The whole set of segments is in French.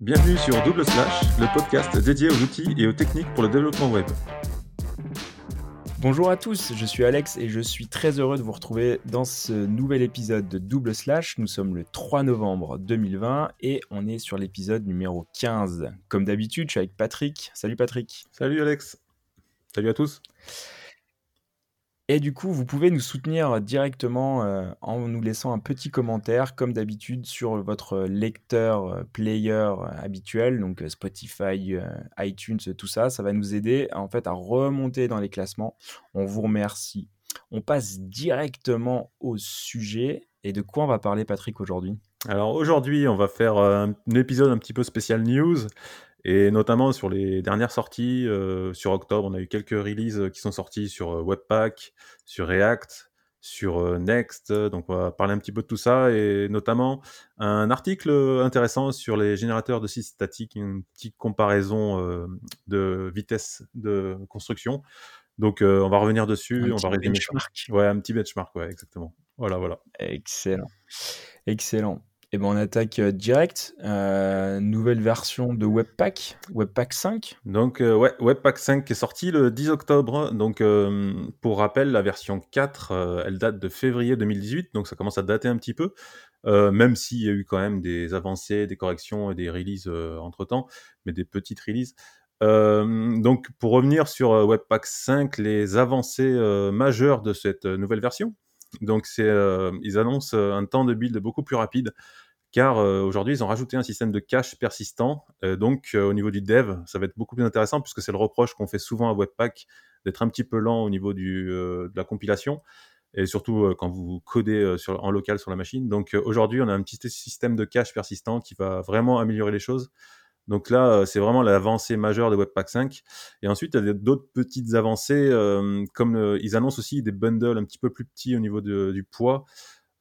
Bienvenue sur Double Slash, le podcast dédié aux outils et aux techniques pour le développement web. Bonjour à tous, je suis Alex et je suis très heureux de vous retrouver dans ce nouvel épisode de Double Slash. Nous sommes le 3 novembre 2020 et on est sur l'épisode numéro 15. Comme d'habitude, je suis avec Patrick. Salut Patrick. Salut Alex. Salut à tous. Et du coup, vous pouvez nous soutenir directement euh, en nous laissant un petit commentaire, comme d'habitude, sur votre lecteur euh, player euh, habituel, donc Spotify, iTunes, tout ça. Ça va nous aider en fait à remonter dans les classements. On vous remercie. On passe directement au sujet. Et de quoi on va parler, Patrick, aujourd'hui? Alors aujourd'hui, on va faire un épisode un petit peu spécial news. Et notamment sur les dernières sorties, euh, sur octobre, on a eu quelques releases qui sont sorties sur euh, Webpack, sur React, sur euh, Next. Donc on va parler un petit peu de tout ça et notamment un article intéressant sur les générateurs de sites statiques, une petite comparaison de vitesse de construction. Donc on va revenir dessus, un on va résumer. Benchmark. Ouais, un petit benchmark, ouais, exactement. Voilà, voilà. Excellent. Excellent. Et eh ben on attaque euh, direct. Euh, nouvelle version de Webpack, Webpack 5. Donc euh, ouais, Webpack 5 est sorti le 10 octobre. Donc pour rappel, la version 4, elle date de février 2018, donc ça commence à dater un petit peu. même s'il y a eu quand même des avancées, des corrections et des releases entre temps, mais des petites releases. donc pour revenir sur Webpack 5, les avancées majeures de cette nouvelle version, donc c'est, ils annoncent un temps de build beaucoup plus rapide car euh, aujourd'hui ils ont rajouté un système de cache persistant. Euh, donc euh, au niveau du dev, ça va être beaucoup plus intéressant puisque c'est le reproche qu'on fait souvent à Webpack d'être un petit peu lent au niveau de la compilation et surtout quand vous codez en local sur la machine. Donc aujourd'hui on a un petit système de cache persistant qui va vraiment améliorer les choses. Donc là, c'est vraiment l'avancée majeure de Webpack 5. Et ensuite, il y a d'autres petites avancées, comme ils annoncent aussi des bundles un petit peu plus petits au niveau du poids.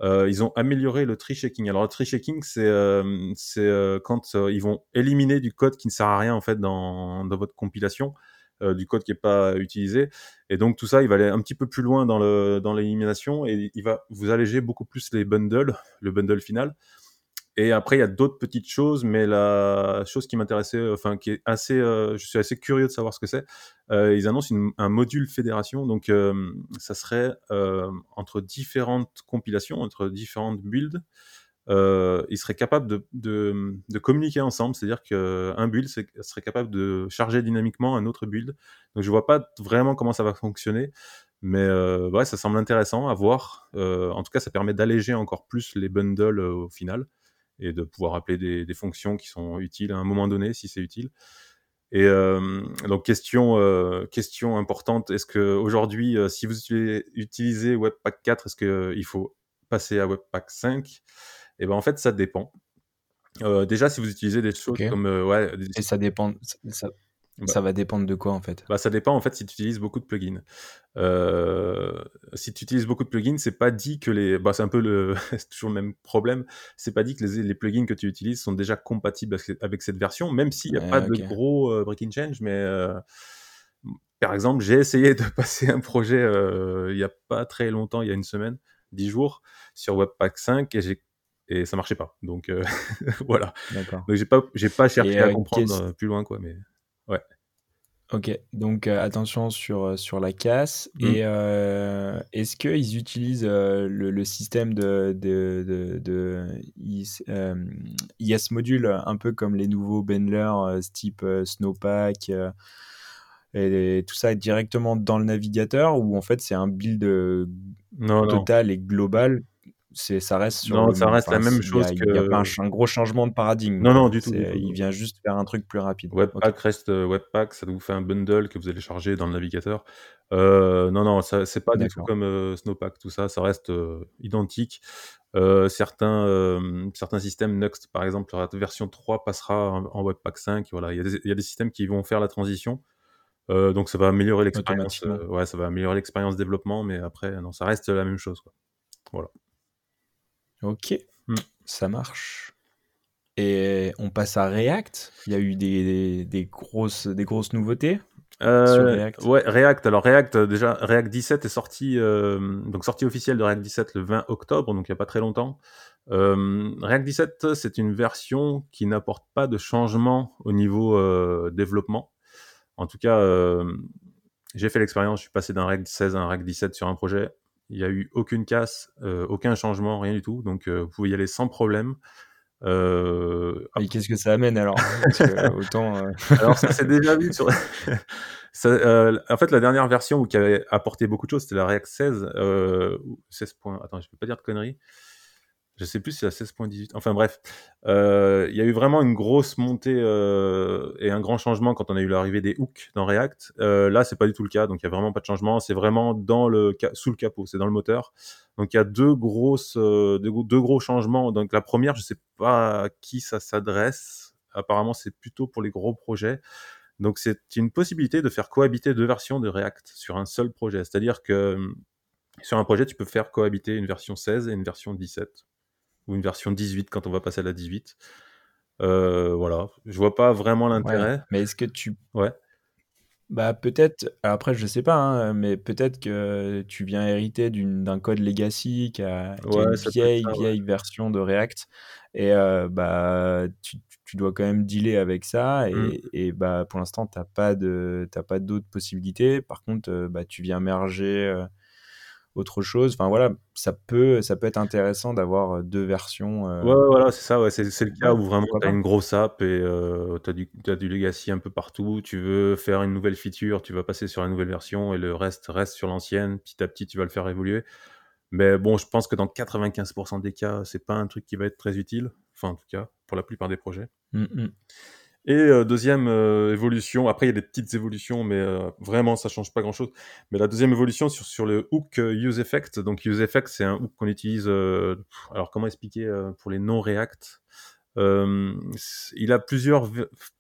Euh, ils ont amélioré le tree checking. Alors le tree checking, c'est euh, euh, quand ils vont éliminer du code qui ne sert à rien en fait dans, dans votre compilation, du code qui n'est pas utilisé. Et donc tout ça, il va aller un petit peu plus loin dans le dans l'élimination et il va vous alléger beaucoup plus les bundles, le bundle final. Et après, il y a d'autres petites choses, mais la chose qui m'intéressait, enfin, qui est assez, euh, je suis assez curieux de savoir ce que c'est. Euh, ils annoncent un module fédération, donc euh, ça serait entre différentes compilations, entre différentes builds, ils seraient capables de, communiquer ensemble, c'est-à-dire qu'un build serait capable de charger dynamiquement un autre build. Donc je vois pas vraiment comment ça va fonctionner. Mais ouais, ça semble intéressant à voir. en tout cas, ça permet d'alléger encore plus les bundles au final et de pouvoir appeler des, fonctions qui sont utiles à un moment donné, si c'est utile. Et euh, donc question euh, question importante, est-ce que aujourd'hui, euh, si vous utilisez Webpack 4, est-ce qu'il faut passer à Webpack 5 Eh ben en fait, ça dépend. déjà, si vous utilisez des choses comme ouais, et ça dépend, ça, bah ça va dépendre de quoi en fait bah, Ça dépend en fait si tu utilises beaucoup de plugins. Euh, si tu utilises beaucoup de plugins, c'est pas dit que les. Bah, c'est un peu le. c'est toujours le même problème. C'est pas dit que les, les, plugins que tu utilises sont déjà compatibles avec cette version, même s'il n'y a pas de gros euh, breaking change. Mais euh, par exemple, j'ai essayé de passer un projet il n'y a pas très longtemps, il y a une semaine, dix jours, sur Webpack 5 et j'ai et ça marchait pas. Donc voilà. Donc j'ai pas j'ai pas cherché à comprendre plus loin quoi, mais Ouais. Ok, donc euh, attention sur, euh, sur la casse. Mm. Et euh, est-ce qu'ils utilisent le, système de, de, de, IS, module un peu comme les nouveaux Bendler type Snowpack et, tout ça directement dans le navigateur ou en fait c'est un build total et global? C'est ça reste sur non, ça reste la même chose il n'y a, pas un, gros changement de paradigme non non du tout, il vient juste faire un truc plus rapide. Webpack reste euh, Webpack ça vous fait un bundle que vous allez charger dans le navigateur. Euh, non non c'est pas du tout comme euh, Snowpack tout ça ça reste identique. Certains certains systèmes Next par exemple la version 3 passera en, Webpack 5 voilà il y, a des, il y, a des systèmes qui vont faire la transition. Donc ça va améliorer l'expérience ouais ça va améliorer l'expérience développement mais après non ça reste la même chose quoi. voilà Ok, mmh. ça marche. Et on passe à React. Il y a eu des, des, grosses, des grosses nouveautés. React Ouais, React. Alors React, déjà, React 17 est sorti, donc sortie officielle de React 17 le 20 octobre, donc il n'y a pas très longtemps. React 17, c'est une version qui n'apporte pas de changement au niveau développement. En tout cas, j'ai fait l'expérience, je suis passé d'un React 16 à un React 17 sur un projet. Il n'y a eu aucune casse, aucun changement, rien du tout. Donc, vous pouvez y aller sans problème. Euh, Et qu'est-ce que ça amène alors autant, euh, Alors ça s'est déjà vu sur. euh, en fait, la dernière version qui avait apporté beaucoup de choses, c'était la React 16, euh, 16 points. Attends, je peux pas dire de conneries. Je sais plus si c'est la 16.18. Enfin bref, euh, il y a eu vraiment une grosse montée euh, et un grand changement quand on a eu l'arrivée des hooks dans React. Euh, là, c'est pas du tout le cas, donc il y a vraiment pas de changement. C'est vraiment dans le sous le capot, c'est dans le moteur. Donc il y a deux grosses, deux, deux, gros changements. Donc la première, je sais pas à qui ça s'adresse. Apparemment, c'est plutôt pour les gros projets. Donc c'est une possibilité de faire cohabiter deux versions de React sur un seul projet. C'est-à-dire que sur un projet, tu peux faire cohabiter une version 16 et une version 17 ou une version 18 quand on va passer à la 18. Euh, voilà, je vois pas vraiment l'intérêt. mais est-ce que tu. Ouais. Bah peut-être, après je sais pas, hein, mais peut-être que tu viens hériter d'un code legacy qui a, une vieille, vieille version de React et euh, bah tu, tu, dois quand même dealer avec ça et, mmh. et bah pour l'instant t'as pas de pas d'autres possibilités. Par contre, euh, bah tu viens merger autre chose. Enfin voilà, ça peut, ça peut être intéressant d'avoir euh, deux versions. Euh, ouais, voilà, c'est ça. Ouais, c'est, le cas où vraiment tu as une grosse app et euh, tu as, du legacy un peu partout. Tu veux faire une nouvelle feature, tu vas passer sur une nouvelle version et le reste reste sur l'ancienne. Petit à petit, tu vas le faire évoluer. Mais bon, je pense que dans 95% des cas, c'est pas un truc qui va être très utile. Enfin, en tout cas, pour la plupart des projets. Mmh, mmh. Et euh, deuxième euh, évolution, après il y a des petites évolutions, mais euh, vraiment ça change pas grand-chose. Mais la deuxième évolution sur, sur le hook use effect. Donc use effect, c'est un hook qu'on utilise. alors comment expliquer pour les non React Il a plusieurs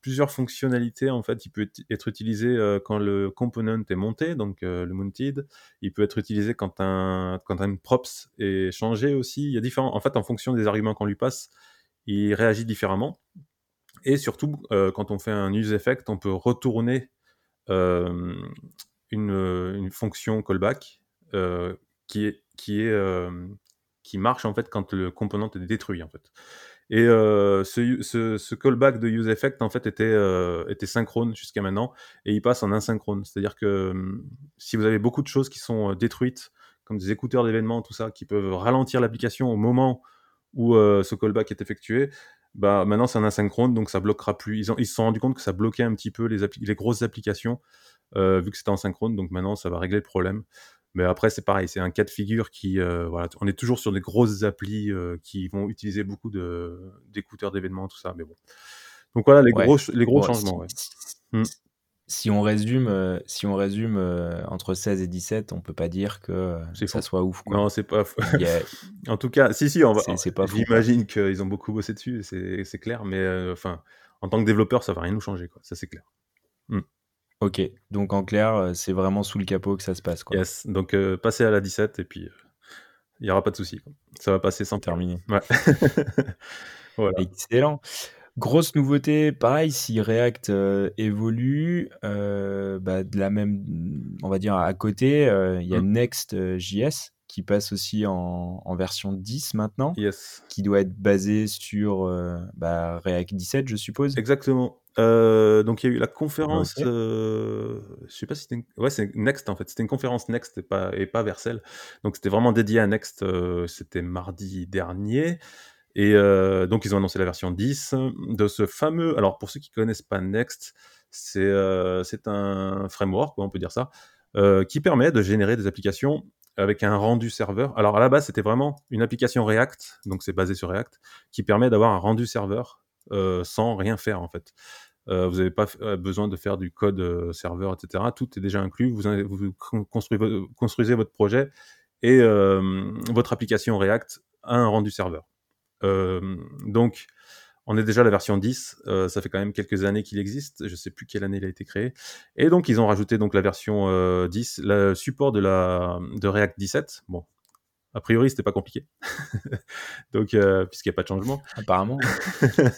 plusieurs fonctionnalités en fait. Il peut être utilisé quand le component est monté, donc le mounted. Il peut être utilisé quand un quand un props est changé aussi. Il y a différents. En fait, en fonction des arguments qu'on lui passe, il réagit différemment. Et surtout, euh, quand on fait un use effect, on peut retourner euh, une, une, fonction callback euh, qui, est, qui, est, qui marche en fait quand le component est détruit en fait. Et ce, ce, ce, callback de use effect en fait était, était synchrone jusqu'à maintenant et il passe en asynchrone. C'est-à-dire que si vous avez beaucoup de choses qui sont détruites, comme des écouteurs d'événements, tout ça, qui peuvent ralentir l'application au moment où ce callback est effectué, bah maintenant c'est un asynchrone, donc ça bloquera plus. Ils, ont, ils se sont rendus compte que ça bloquait un petit peu les, les grosses applications, euh, vu que c'était en synchrone, donc maintenant ça va régler le problème. Mais après c'est pareil, c'est un cas de figure qui, euh, voilà, on est toujours sur des grosses applis euh, qui vont utiliser beaucoup d'écouteurs d'événements, tout ça, mais bon. Donc voilà les gros, les gros changements. Hmm si on résume, euh, si on résume euh, entre 16 et 17, on peut pas dire que euh, ça soit ouf. Quoi. Non, c'est pas. en tout cas, si, si, on va. J'imagine qu'ils ont beaucoup bossé dessus, c'est clair, mais enfin, en tant que développeur, ça va rien nous changer, quoi. Ça, c'est clair. Hmm. Ok, donc en clair, c'est vraiment sous le capot que ça se passe. Quoi. Yes, donc passer à la 17 et puis il n'y aura pas de souci. Ça va passer sans terminer. Ouais. voilà. Excellent. Grosse nouveauté, pareil, si React euh, évolue, euh, bah, de la même, on va dire à côté, euh, il y a mmh. Next.js qui passe aussi en, version 10 maintenant, qui doit être basé sur bah, React 17, je suppose. Exactement. donc il y a eu la conférence, je sais pas si c'était, ouais c'est Next en fait, c'était une conférence Next et pas et pas Vercel, donc c'était vraiment dédié à Next, c'était mardi dernier. Et euh, donc, ils ont annoncé la version 10 de ce fameux. Alors, pour ceux qui connaissent pas Next, c'est euh, un framework, on peut dire ça, euh, qui permet de générer des applications avec un rendu serveur. Alors, à la base, c'était vraiment une application React, donc c'est basé sur React, qui permet d'avoir un rendu serveur sans rien faire, en fait. vous n'avez pas besoin de faire du code serveur, etc. Tout est déjà inclus. Vous, vous construisez, construisez, votre projet et votre application React a un rendu serveur. Euh, donc, on est déjà à la version 10, euh, ça fait quand même quelques années qu'il existe, je sais plus quelle année il a été créé. Et donc ils ont rajouté donc la version 10, euh, le support de, la, de React 17. Bon, A priori, c'était pas compliqué. Donc, euh, puisqu'il n'y a pas de changement. Apparemment.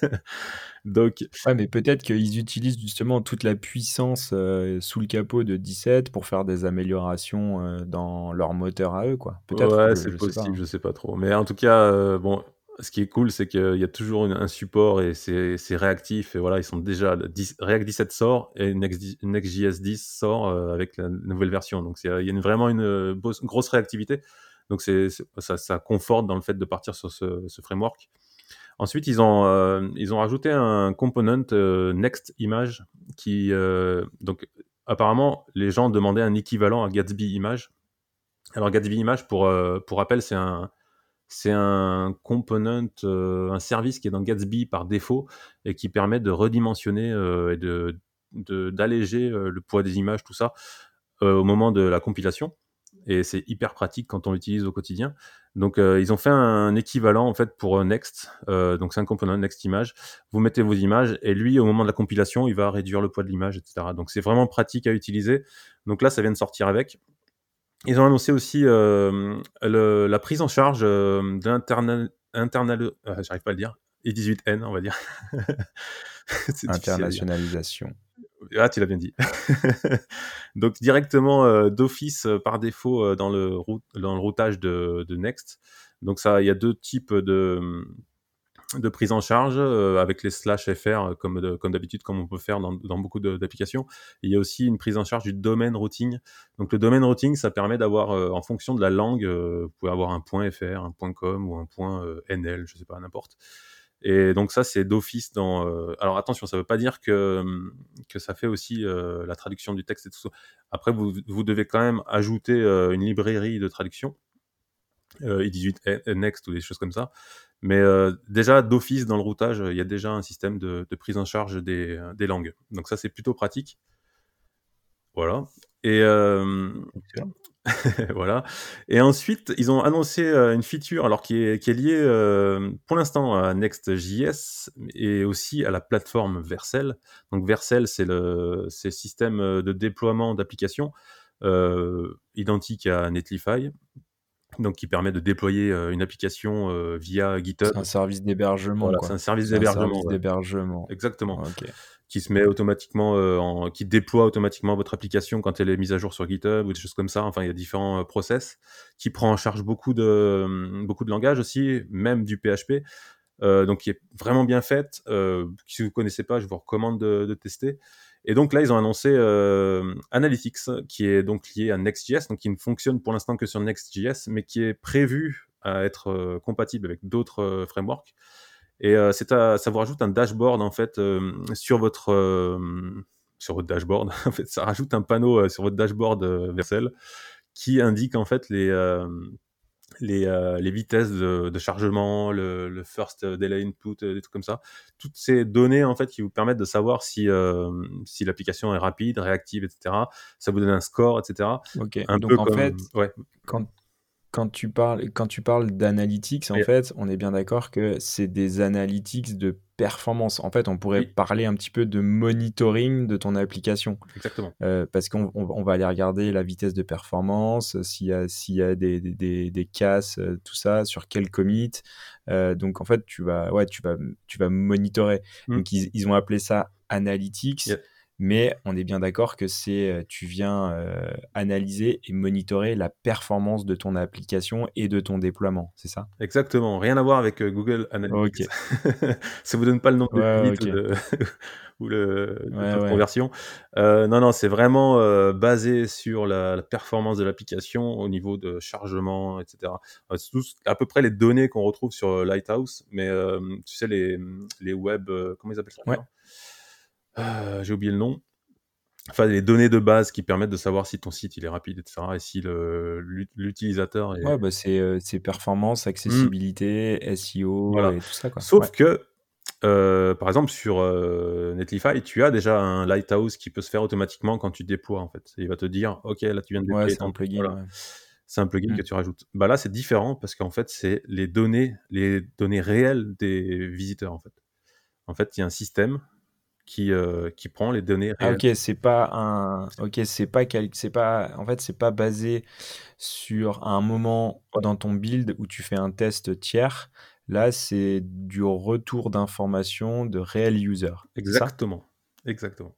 Donc, ouais, mais peut-être qu'ils utilisent justement toute la puissance sous le capot de 17 pour faire des améliorations dans leur moteur à eux, quoi. Peut-être. Ouais, c'est possible, sais je sais pas trop. Mais en tout cas, bon, ce qui est cool, c'est qu'il y a toujours un support et c'est réactif. Et voilà, ils sont déjà. React 17 sort et Next.js 10 sort avec la nouvelle version. Donc, il y a vraiment une grosse réactivité. Donc ça, conforte dans le fait de partir sur ce, framework. Ensuite, ils ont, euh, rajouté un component euh, Next Image qui, euh, donc apparemment, les gens demandaient un équivalent à Gatsby Image. Alors Gatsby Image, pour rappel, c'est un, c'est un component, un service qui est dans Gatsby par défaut et qui permet de redimensionner et de, d'alléger le poids des images, tout ça, au moment de la compilation et c'est hyper pratique quand on l'utilise au quotidien. Donc euh, ils ont fait un équivalent en fait pour euh, Next, euh, donc c'est un component Next Image. Vous mettez vos images et lui au moment de la compilation il va réduire le poids de l'image, etc. Donc c'est vraiment pratique à utiliser. Donc là ça vient de sortir avec. Ils ont annoncé aussi la prise en charge de l'internal, internal, j'arrive pas à le dire, I18N on va dire. Internationalisation. Ah, tu l'as bien dit. Donc directement euh, d'office euh, par défaut euh, dans, le dans le routage de, Next. Donc ça, il y a deux types de, de prise en charge avec les slash fr comme, comme d'habitude, comme on peut faire dans, beaucoup d'applications. Il y a aussi une prise en charge du domaine routing. Donc le domaine routing, ça permet d'avoir, en fonction de la langue, vous pouvez avoir un point .fr, un point .com ou un point .nl, je sais pas, n'importe. Et donc ça, c'est d'office dans... Euh, alors attention, ça ne veut pas dire que, hum, ça fait aussi euh, la traduction du texte et tout ça. Après, vous, vous devez quand même ajouter euh, une librairie de traduction, i18 Next ou des choses comme ça. Mais déjà, d'office, dans le routage, il y a déjà un système de, prise en charge des, des langues. Donc ça, c'est plutôt pratique. Voilà. Et, voilà. Et ensuite, ils ont annoncé euh, une feature alors qui est, liée euh, pour l'instant à Next.js et aussi à la plateforme Vercel. Donc Vercel, c'est le, système de déploiement d'applications euh, identique à Netlify. Donc, qui permet de déployer une application via GitHub. C'est un service d'hébergement. Voilà, c'est un service d'hébergement. Exactement qui se met automatiquement, euh, en, qui déploie automatiquement votre application quand elle est mise à jour sur GitHub ou des choses comme ça. Enfin, il y a différents euh, process qui prend en charge beaucoup de hum, beaucoup de langages aussi, même du PHP. Euh, donc, qui est vraiment bien faite. si vous ne connaissez pas, je vous recommande de, tester. Et donc là, ils ont annoncé Analytics, qui est donc lié à Next.js, donc qui ne fonctionne pour l'instant que sur Next.js, mais qui est prévu à être compatible avec d'autres frameworks. Et euh, ça vous rajoute un dashboard en fait euh, sur votre euh, sur votre dashboard. en fait, ça rajoute un panneau sur votre dashboard Vercel qui indique en fait les les, les, vitesses de, chargement, le, first delay input, des trucs comme ça. Toutes ces données, en fait, qui vous permettent de savoir si, si l'application est rapide, réactive, etc. Ça vous donne un score, etc. Ok, un donc en fait, ouais. quand, quand tu parles, quand tu parles d'analytics, en fait, on est bien d'accord que c'est des analytics de performance. En fait, on pourrait parler un petit peu de monitoring de ton application. Exactement. Euh, parce qu'on on, va aller regarder la vitesse de performance, s'il y a, s'il y a des, des, des, casses, euh, tout ça, sur quel commit. Euh, donc, en fait, tu vas, ouais, tu vas, tu vas monitorer. Mmh. Donc, ils, ils, ont appelé ça analytics mais on est bien d'accord que c'est euh, tu viens euh, analyser et monitorer la performance de ton application et de ton déploiement, c'est ça? Exactement, rien à voir avec euh, Google Analytics. ça vous donne pas le nom de ou, le, conversion. non, non, c'est vraiment basé sur la, performance de l'application au niveau de chargement, etc. c'est à peu près les données qu'on retrouve sur Lighthouse, mais tu sais les, les web, comment ils appellent ça euh, j'ai oublié le nom. Enfin, les données de base qui permettent de savoir si ton site il est rapide, etc. Et si l'utilisateur est. Ouais, bah c'est euh, performance, mmh. accessibilité, SEO et tout ça. Quoi. Sauf que, euh, par exemple, sur Netlify, tu as déjà un Lighthouse qui peut se faire automatiquement quand tu déploies. En fait. il va te dire, OK, là tu viens de déployer. Ouais, c'est un plugin. C'est un plugin mmh. que tu rajoutes. Bah là, c'est différent parce qu'en fait, c'est les données, les données réelles des visiteurs. En fait, en fait, il y a un système qui, euh, qui prend les données Ah réelles. OK, c'est pas un OK, c'est pas quel c'est pas en fait, c'est pas basé sur un moment dans ton build où tu fais un test tiers. Là, c'est du retour d'informations de c'est ça? Exactement, exactement.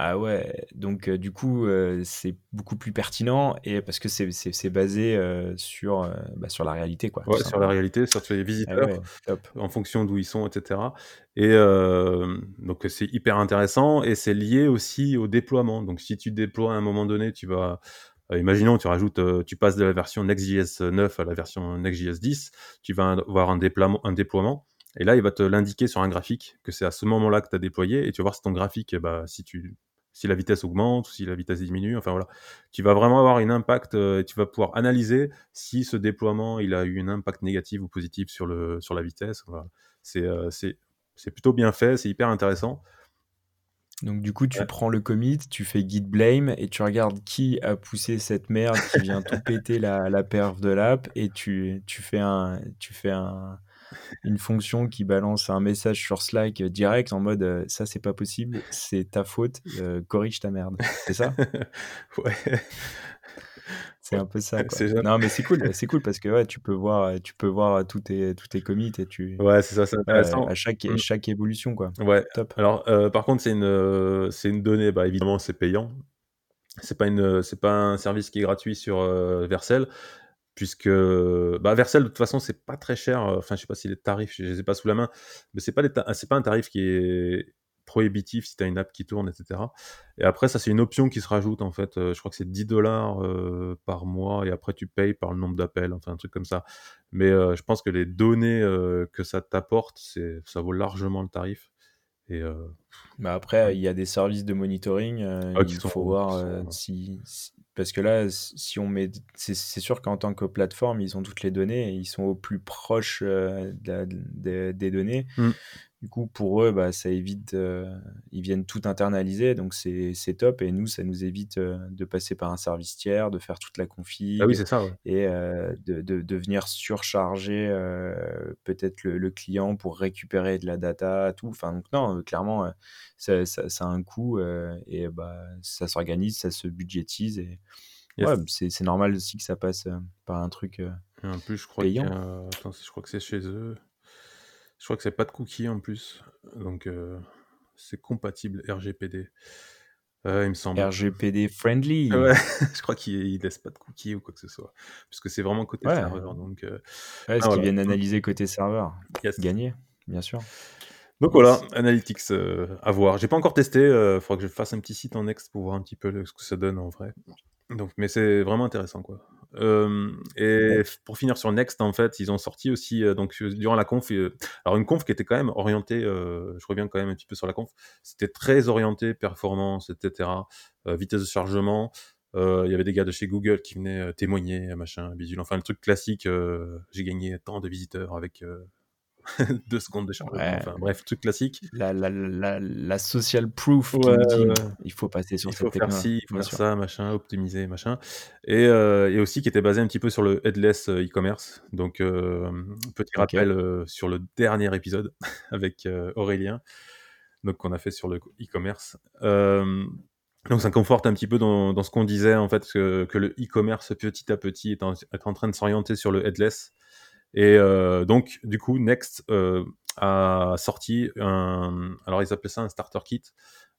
Ah ouais, donc heu, du coup, heu, c'est beaucoup plus pertinent et parce que c'est c'est c'est basé, heu, sur, bah, sur la réalité quoi, Ouais, sur la réalité, sur les Ah visiteurs, ouais, top. en fonction d'où ils sont et cetera et donc c'est hyper intéressant et c'est lié aussi au déploiement. Donc si tu déploies à un moment donné, tu vas imaginons tu rajoutes, tu passes de la version Next.js 9 à la version Next.js 10, tu vas avoir un déploiement un déploiement et là, il va te l'indiquer sur un graphique que c'est à ce moment-là que tu as déployé et tu vas voir si ton graphique, et bah, si tu si la vitesse augmente ou si la vitesse diminue, enfin voilà. Tu vas vraiment avoir une impact, heu, et tu vas pouvoir analyser si ce déploiement, il a eu un impact négatif ou positif sur le sur la vitesse, voilà. C'est, plutôt bien fait, c'est hyper intéressant. Donc du coup, tu Ouais. prends le commit, tu fais git blame et tu regardes qui a poussé cette merde qui vient tout péter la la perf de l'app et tu tu fais un tu fais un une fonction qui balance un message sur Slack, direct en mode, heu: «Ça, c'est pas possible, c'est ta faute, heu, corrige ta merde». C'est ça? Ouais. C'est un peu ça, quoi. C'est jamais Non, mais c'est cool, c'est cool parce que, ouais, tu peux voir, heu, tu peux voir tous tes tous tes commits et tu Ouais, c'est ça, c'est intéressant. à chaque Mmh. chaque évolution, quoi. Ouais, Top. alors, par contre, c'est une, c'est une donnée, bah, évidemment, c'est payant. C'est pas une, c'est pas un service qui est gratuit sur, heu, Vercel puisque, bah, de toute façon, c'est pas très cher, heu, enfin, je sais pas si les tarifs, je les ai pas sous la main, mais c'est pas pas un tarif qui est prohibitif si tu as une app qui tourne et cetera et après ça, c'est une option qui se rajoute, en fait, heu, je crois que c'est 10 heu, par mois et après tu payes par le nombre d'appels, enfin, un truc comme ça. Mais, je pense que les données, que ça t'apporte, ça vaut largement le tarif et ouais. après, il y a des services de monitoring, heu, Ah il faut voir, sont si si parce que là, si on met c'est sûr qu'en tant que plateforme, ils ont toutes les données et ils sont au plus proche, de la des des données. Mmh. Du coup, pour eux, bah, ça évite, heu, ils viennent tout internaliser donc c'est c'est top et nous, ça nous évite, heu, de passer par un service tiers, de faire toute la Ah oui, config c'est ça, ouais. et heu, de de de venir surcharger, peut-être le le client pour récupérer de la data, tout. Enfin donc non, clairement, ça ça ça a un coût, et bah, ça s'organise, ça se budgétise et Yes. ouais, c'est c'est normal aussi que ça passe, par un truc, Et en plus, je crois payant. attends, je crois que c'est chez eux. Je crois que c'est pas de cookies en plus, donc heu, c'est compatible RGPD. Il me semble. RGPD friendly. Ouais, je crois qu'ils ils laissent pas de cookies ou quoi que ce soit, puisque c'est vraiment côté Ouais. serveur donc heu, Ouais, ah ce qu'ils viennent analyser côté serveur. Yes. Gagné, bien sûr. Donc voilà. Analytics, heu, à voir. J'ai pas encore testé, heu, faudra que je fasse un petit site en Next pour voir un petit peu ce que ça donne en vrai. Donc mais c'est vraiment intéressant, quoi. Hem et Ouais. pour finir sur Next, en fait, ils ont sorti aussi, heu, donc heu, durant la conf, alors une conf qui était quand même orientée, je reviens quand même un petit peu sur la conf, c'était très orienté performance et cetera, heu, vitesse de chargement. Il y avait des gars de chez Google qui venaient, témoigner, machin, bidule, enfin le truc classique, j'ai gagné tant de visiteurs avec, heu, 2 secondes de chargement, Ouais. enfin bref, truc classique. La la la la social proof Ouais, dit. «Il faut passer sur Il cette faut faire techno-là». ci, il faut faire ça, machin, optimiser, machin et heu et aussi qui était basé un petit peu sur le headless, heu, e-commerce. Donc hem, petit rappel, sur le dernier épisode avec, Aurélien, donc qu'on a fait sur le e-commerce. Donc ça conforte un petit peu dans dans ce qu'on disait en fait, que que le e-commerce petit à petit est en est en train de s'orienter sur le headless et heu, donc du coup Next, heu, a sorti un alors ils appelaient ça un starter kit,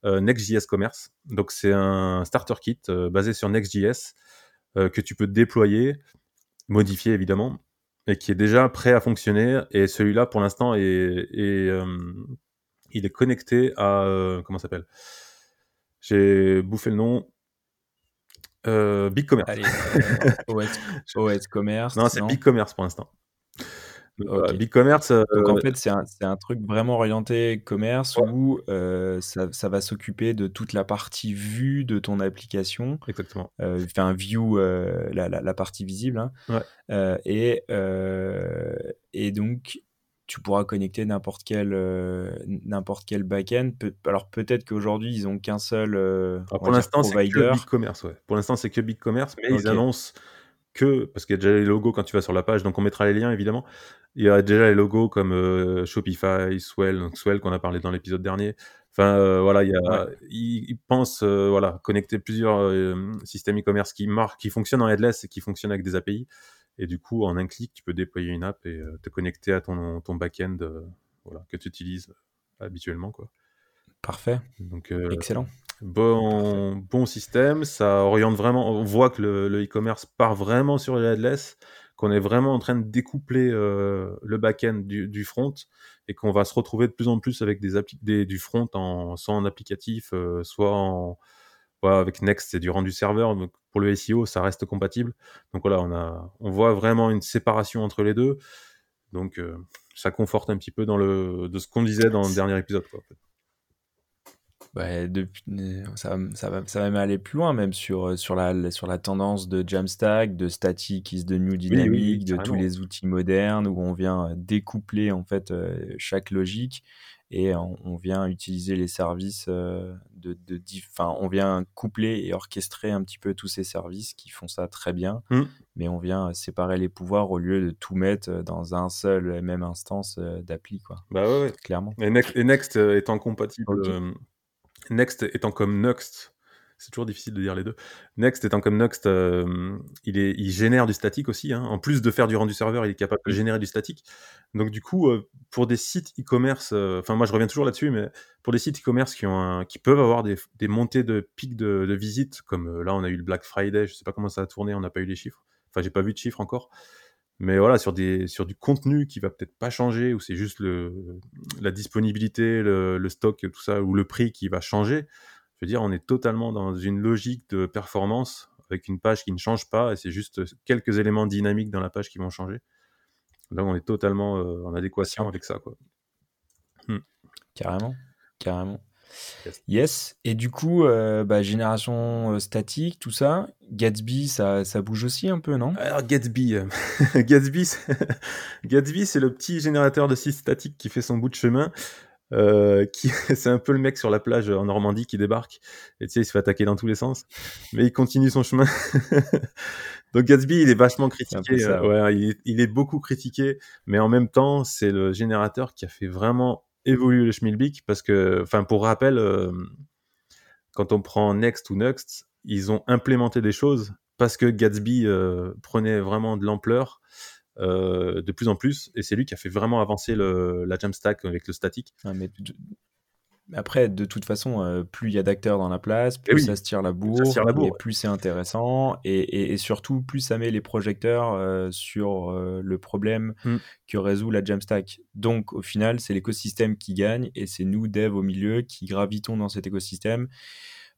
heu, Next.js Commerce. Donc c'est un starter kit, heu, basé sur Next.js, que tu peux déployer, modifier évidemment et qui est déjà prêt à fonctionner et celui-là pour l'instant est il est connecté à, comment ça s'appelle? J'ai bouffé le nom. Heu, BigCommerce. Allez, OS commerce, non, c'est non? BigCommerce pour l'instant. Donc voilà, OK. BigCommerce, heu Donc en fait, c'est un truc vraiment orienté commerce Ouais. où, heu, ça ça va s'occuper de toute la partie vue de ton application, Exactement. heu, enfin view, heu, la la la partie visible, hein, Ouais. heu et donc tu pourras connecter n'importe quel, n'importe quel back-end. Alors peut-être qu'aujourd'hui, ils ont qu'un seul, Alors pour l'instant, c'est que. BigCommerce, ouais. Pour l'instant, c'est que BigCommerce, mais ils annoncent que, parce qu'il y a déjà les logos quand tu vas sur la page, donc on mettra les liens évidemment. Il y a déjà les logos comme euh, Shopify, Swell, donc Swell qu'on a parlé dans l'épisode dernier. Enfin euh, voilà, il y a, ils, pensent euh, voilà connecter plusieurs systèmes e-commerce qui marquent, qui fonctionnent en headless et qui fonctionnent avec des API. Et du coup, en un clic, tu peux déployer une app et te connecter à ton, ton back-end voilà, que tu utilises habituellement. Quoi. Parfait. Donc, Excellent. Bon, bon système, ça oriente vraiment. On voit que le e-commerce part vraiment sur le headless, qu'on est vraiment en train de découpler euh, le back-end du, front et qu'on va se retrouver de plus en plus avec des, des du front en, soit en applicatif, euh, soit en, avec Next, c'est du rendu serveur. Donc pour le SEO, ça reste compatible. Donc voilà, on, a, on voit vraiment une séparation entre les deux. Donc euh, ça conforte un petit peu dans le, de ce qu'on disait dans le dernier épisode. Quoi, bah, depuis, ça, ça, va, ça va même aller plus loin, même sur, sur, la, sur la tendance de Jamstack, de Static is the new dynamic, de tous les outils modernes où on vient découpler en fait euh, chaque logique et on, vient utiliser les services euh, de, de enfin, on vient coupler et orchestrer un petit peu tous ces services qui font ça très bien, mmh. mais on vient séparer les pouvoirs au lieu de tout mettre dans un seul et même instance euh, d'appli, quoi. Bah ouais, clairement. Et Next, et Next étant compatible Next étant comme Next, c'est toujours difficile de dire les deux. Next étant comme Next, euh, il, génère du statique aussi. Hein. En plus de faire du rendu serveur, il est capable de générer du statique. Donc du coup, euh, pour des sites e-commerce, euh, enfin moi je reviens toujours là-dessus, mais pour des sites e-commerce qui, peuvent avoir des, montées de pics de, de visite, comme là on a eu le Black Friday, je sais pas comment ça a tourné, on n'a pas eu les chiffres. Enfin j'ai pas vu de chiffres encore. Mais voilà, sur, des, sur du contenu qui va peut-être pas changer, ou c'est juste le, la disponibilité, le, stock, tout ça, ou le prix qui va changer, je veux dire, on est totalement dans une logique de performance avec une page qui ne change pas, et c'est juste quelques éléments dynamiques dans la page qui vont changer. Là, on est totalement euh, en adéquation avec ça. Quoi. Hmm. Carrément, carrément. Yes. Et du coup, euh, bah, génération euh, statique, tout ça. Gatsby, ça, ça, bouge aussi un peu, non? Alors Gatsby, euh, Gatsby, Gatsby, c'est le petit générateur de sites statiques qui fait son bout de chemin. qui c'est un peu le mec sur la plage en Normandie qui débarque et tu sais il se fait attaquer dans tous les sens mais il continue son chemin donc Gatsby il est vachement critiqué ouais, il, il, est, beaucoup critiqué mais en même temps c'est le générateur qui a fait vraiment évolue le Schmilblick parce que, enfin, pour rappel, euh, quand on prend Next ou Next, ils ont implémenté des choses parce que Gatsby euh, prenait vraiment de l'ampleur euh, de plus en plus et c'est lui qui a fait vraiment avancer le, la Jamstack avec le statique. Après, de toute façon, euh, plus il y a d'acteurs dans la place, eh plus ça se tire la bourre, et plus c'est intéressant, et, surtout, plus ça met les projecteurs euh, sur euh, le problème mmh. que résout la Jamstack. Donc, au final, c'est l'écosystème qui gagne, et c'est nous, devs, au milieu, qui gravitons dans cet écosystème.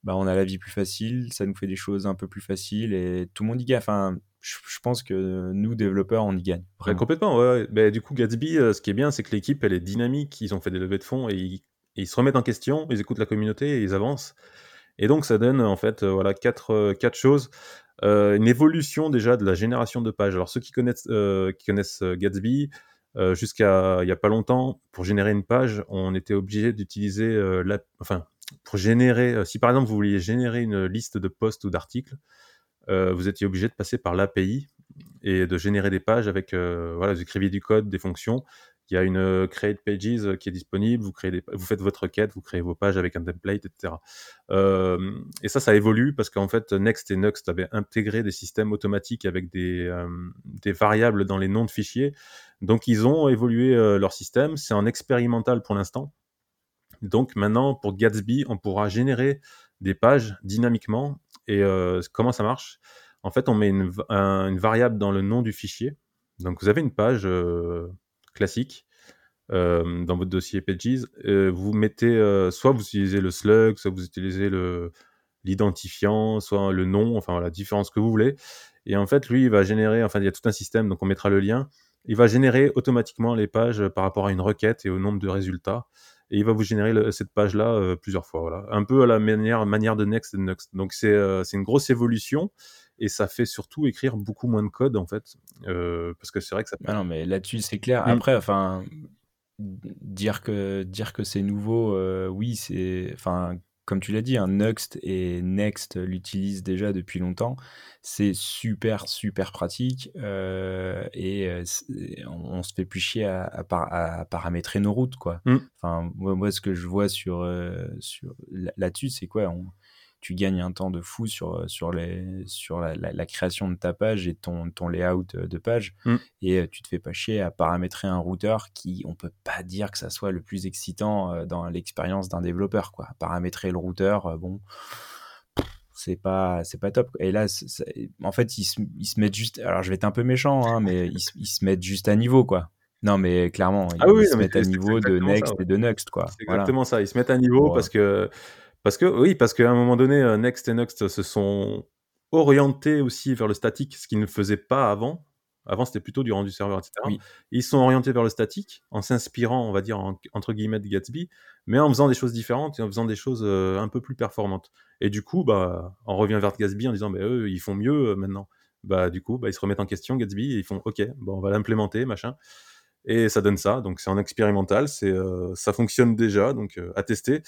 Bah, on a la vie plus facile, ça nous fait des choses un peu plus faciles, et tout le monde y gagne. Enfin, je, pense que nous, développeurs, on y gagne. complètement, ouais. Bah, du coup, Gatsby, ce qui est bien, c'est que l'équipe, elle est dynamique. Ils ont fait des levées de fonds et ils ils se remettent en question, ils écoutent la communauté et ils avancent. Et donc ça donne en fait euh, voilà quatre, euh, choses. Euh, une évolution déjà de la génération de pages. Alors ceux qui connaissent, qui connaissent Gatsby, jusqu'à il n'y a pas longtemps, pour générer une page, on était obligé d'utiliser la, enfin pour générer, si par exemple vous vouliez générer une liste de posts ou d'articles, vous étiez obligé de passer par l'API et de générer des pages avec, voilà, vous écriviez du code, des fonctions, il y a une euh, Create Pages euh, qui est disponible, vous, créez vous faites votre requête, vous créez vos pages avec un template, etc. Euh, et ça, ça évolue parce qu'en fait, Next et Next avaient intégré des systèmes automatiques avec des, des variables dans les noms de fichiers. Donc, ils ont évolué leur système. C'est en expérimental pour l'instant. Donc, maintenant, pour Gatsby, on pourra générer des pages dynamiquement. Et comment ça marche? En fait, on met une, une, variable dans le nom du fichier. Donc, vous avez une page classique euh, dans votre dossier Pages. Euh, vous mettez, euh, soit vous utilisez le slug, soit vous utilisez le l'identifiant, soit le nom, enfin la différence que vous voulez. Et en fait, lui, il va générer, enfin, il y a tout un système, donc on mettra le lien. Il va générer automatiquement les pages par rapport à une requête et au nombre de résultats. Et il va vous générer cette page-là plusieurs fois. Voilà. Un peu à la manière, manière de Next Next. Donc c'est une grosse évolution et ça fait surtout écrire beaucoup moins de code en fait euh, parce que c'est vrai que ça ah non mais là-dessus c'est clair mmh. après enfin dire que dire que c'est nouveau euh, oui c'est enfin comme tu l'as dit, un Nuxt et Next l'utilisent déjà depuis longtemps. C'est super, super pratique euh, et on, se fait plus chier à, paramétrer nos routes. Quoi. Mmh. Enfin, moi, ce que je vois sur, sur là-dessus, c'est quoi on, tu gagnes un temps de fou sur, euh, sur, les, sur la, création de ta page et ton, ton layout euh, de page. Mm. Et euh, tu te fais pas chier à paramétrer un routeur qui, on peut pas dire que ça soit le plus excitant dans l'expérience d'un développeur. Quoi. Paramétrer le routeur, bon, c'est pas, c'est pas top. Et là, en fait, ils se, ils se, mettent juste. Alors, je vais être un peu méchant, hein, mais ils, ils, se mettent juste à niveau, quoi. Non, mais clairement, ah ils, se mettent à niveau de Next et de Next, quoi. C'est exactement ça. Ils se mettent à niveau parce que parce que oui, parce qu'à un moment donné, euh, Next et Next se sont orientés aussi vers le statique, ce qu'ils ne faisaient pas avant. Avant, c'était plutôt du rendu serveur, etc. Ils sont orientés vers le statique en s'inspirant, on va dire, entre guillemets, de Gatsby, mais en faisant des choses différentes et en faisant des choses euh, un peu plus performantes. Et du coup, bah, on revient vers Gatsby en disant, bah, eux, ils font mieux euh, maintenant. Bah, du coup, bah, ils se remettent en question, Gatsby, et ils font, OK, bon, on va l'implémenter, machin. Et ça donne ça. Donc, c'est en expérimental, c'est, ça fonctionne déjà, donc à tester.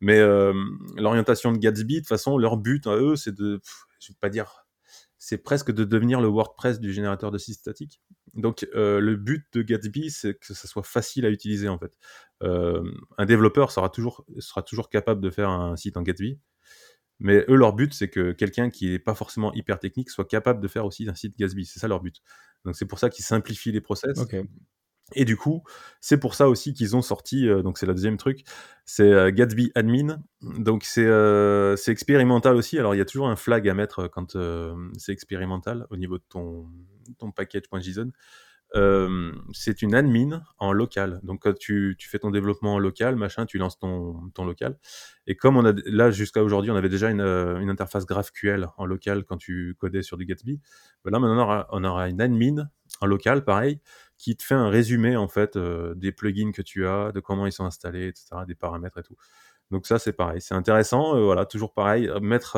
Mais euh, l'orientation de Gatsby, de toute façon, leur but à eux, c'est de, je vais pas dire, c'est presque de devenir le WordPress du générateur de sites statiques. Donc euh, le but de Gatsby, c'est que ça soit facile à utiliser en fait. Euh, un développeur sera toujours, sera toujours capable de faire un site en Gatsby, mais eux, leur but, c'est que quelqu'un qui n'est pas forcément hyper technique soit capable de faire aussi un site Gatsby. C'est ça leur but. Donc c'est pour ça qu'ils simplifient les process. Et du coup, c'est pour ça aussi qu'ils ont sorti, euh, donc c'est le deuxième truc, c'est euh, Gatsby Admin. Donc euh, c'est expérimental aussi. Alors il y a toujours un flag à mettre quand c'est expérimental au niveau de ton, ton package.json. c'est une admin en local. Donc quand tu, fais ton développement en local, machin, tu lances ton, ton local. Et comme on a là jusqu'à aujourd'hui, on avait déjà une, interface GraphQL en local quand tu codais sur du Gatsby. Ben là maintenant on aura une admin en local, pareil qui te fait un résumé en fait euh, des plugins que tu as, de comment ils sont installés, etc., des paramètres et tout. Donc ça c'est pareil, c'est intéressant, euh, voilà, toujours pareil, euh, mettre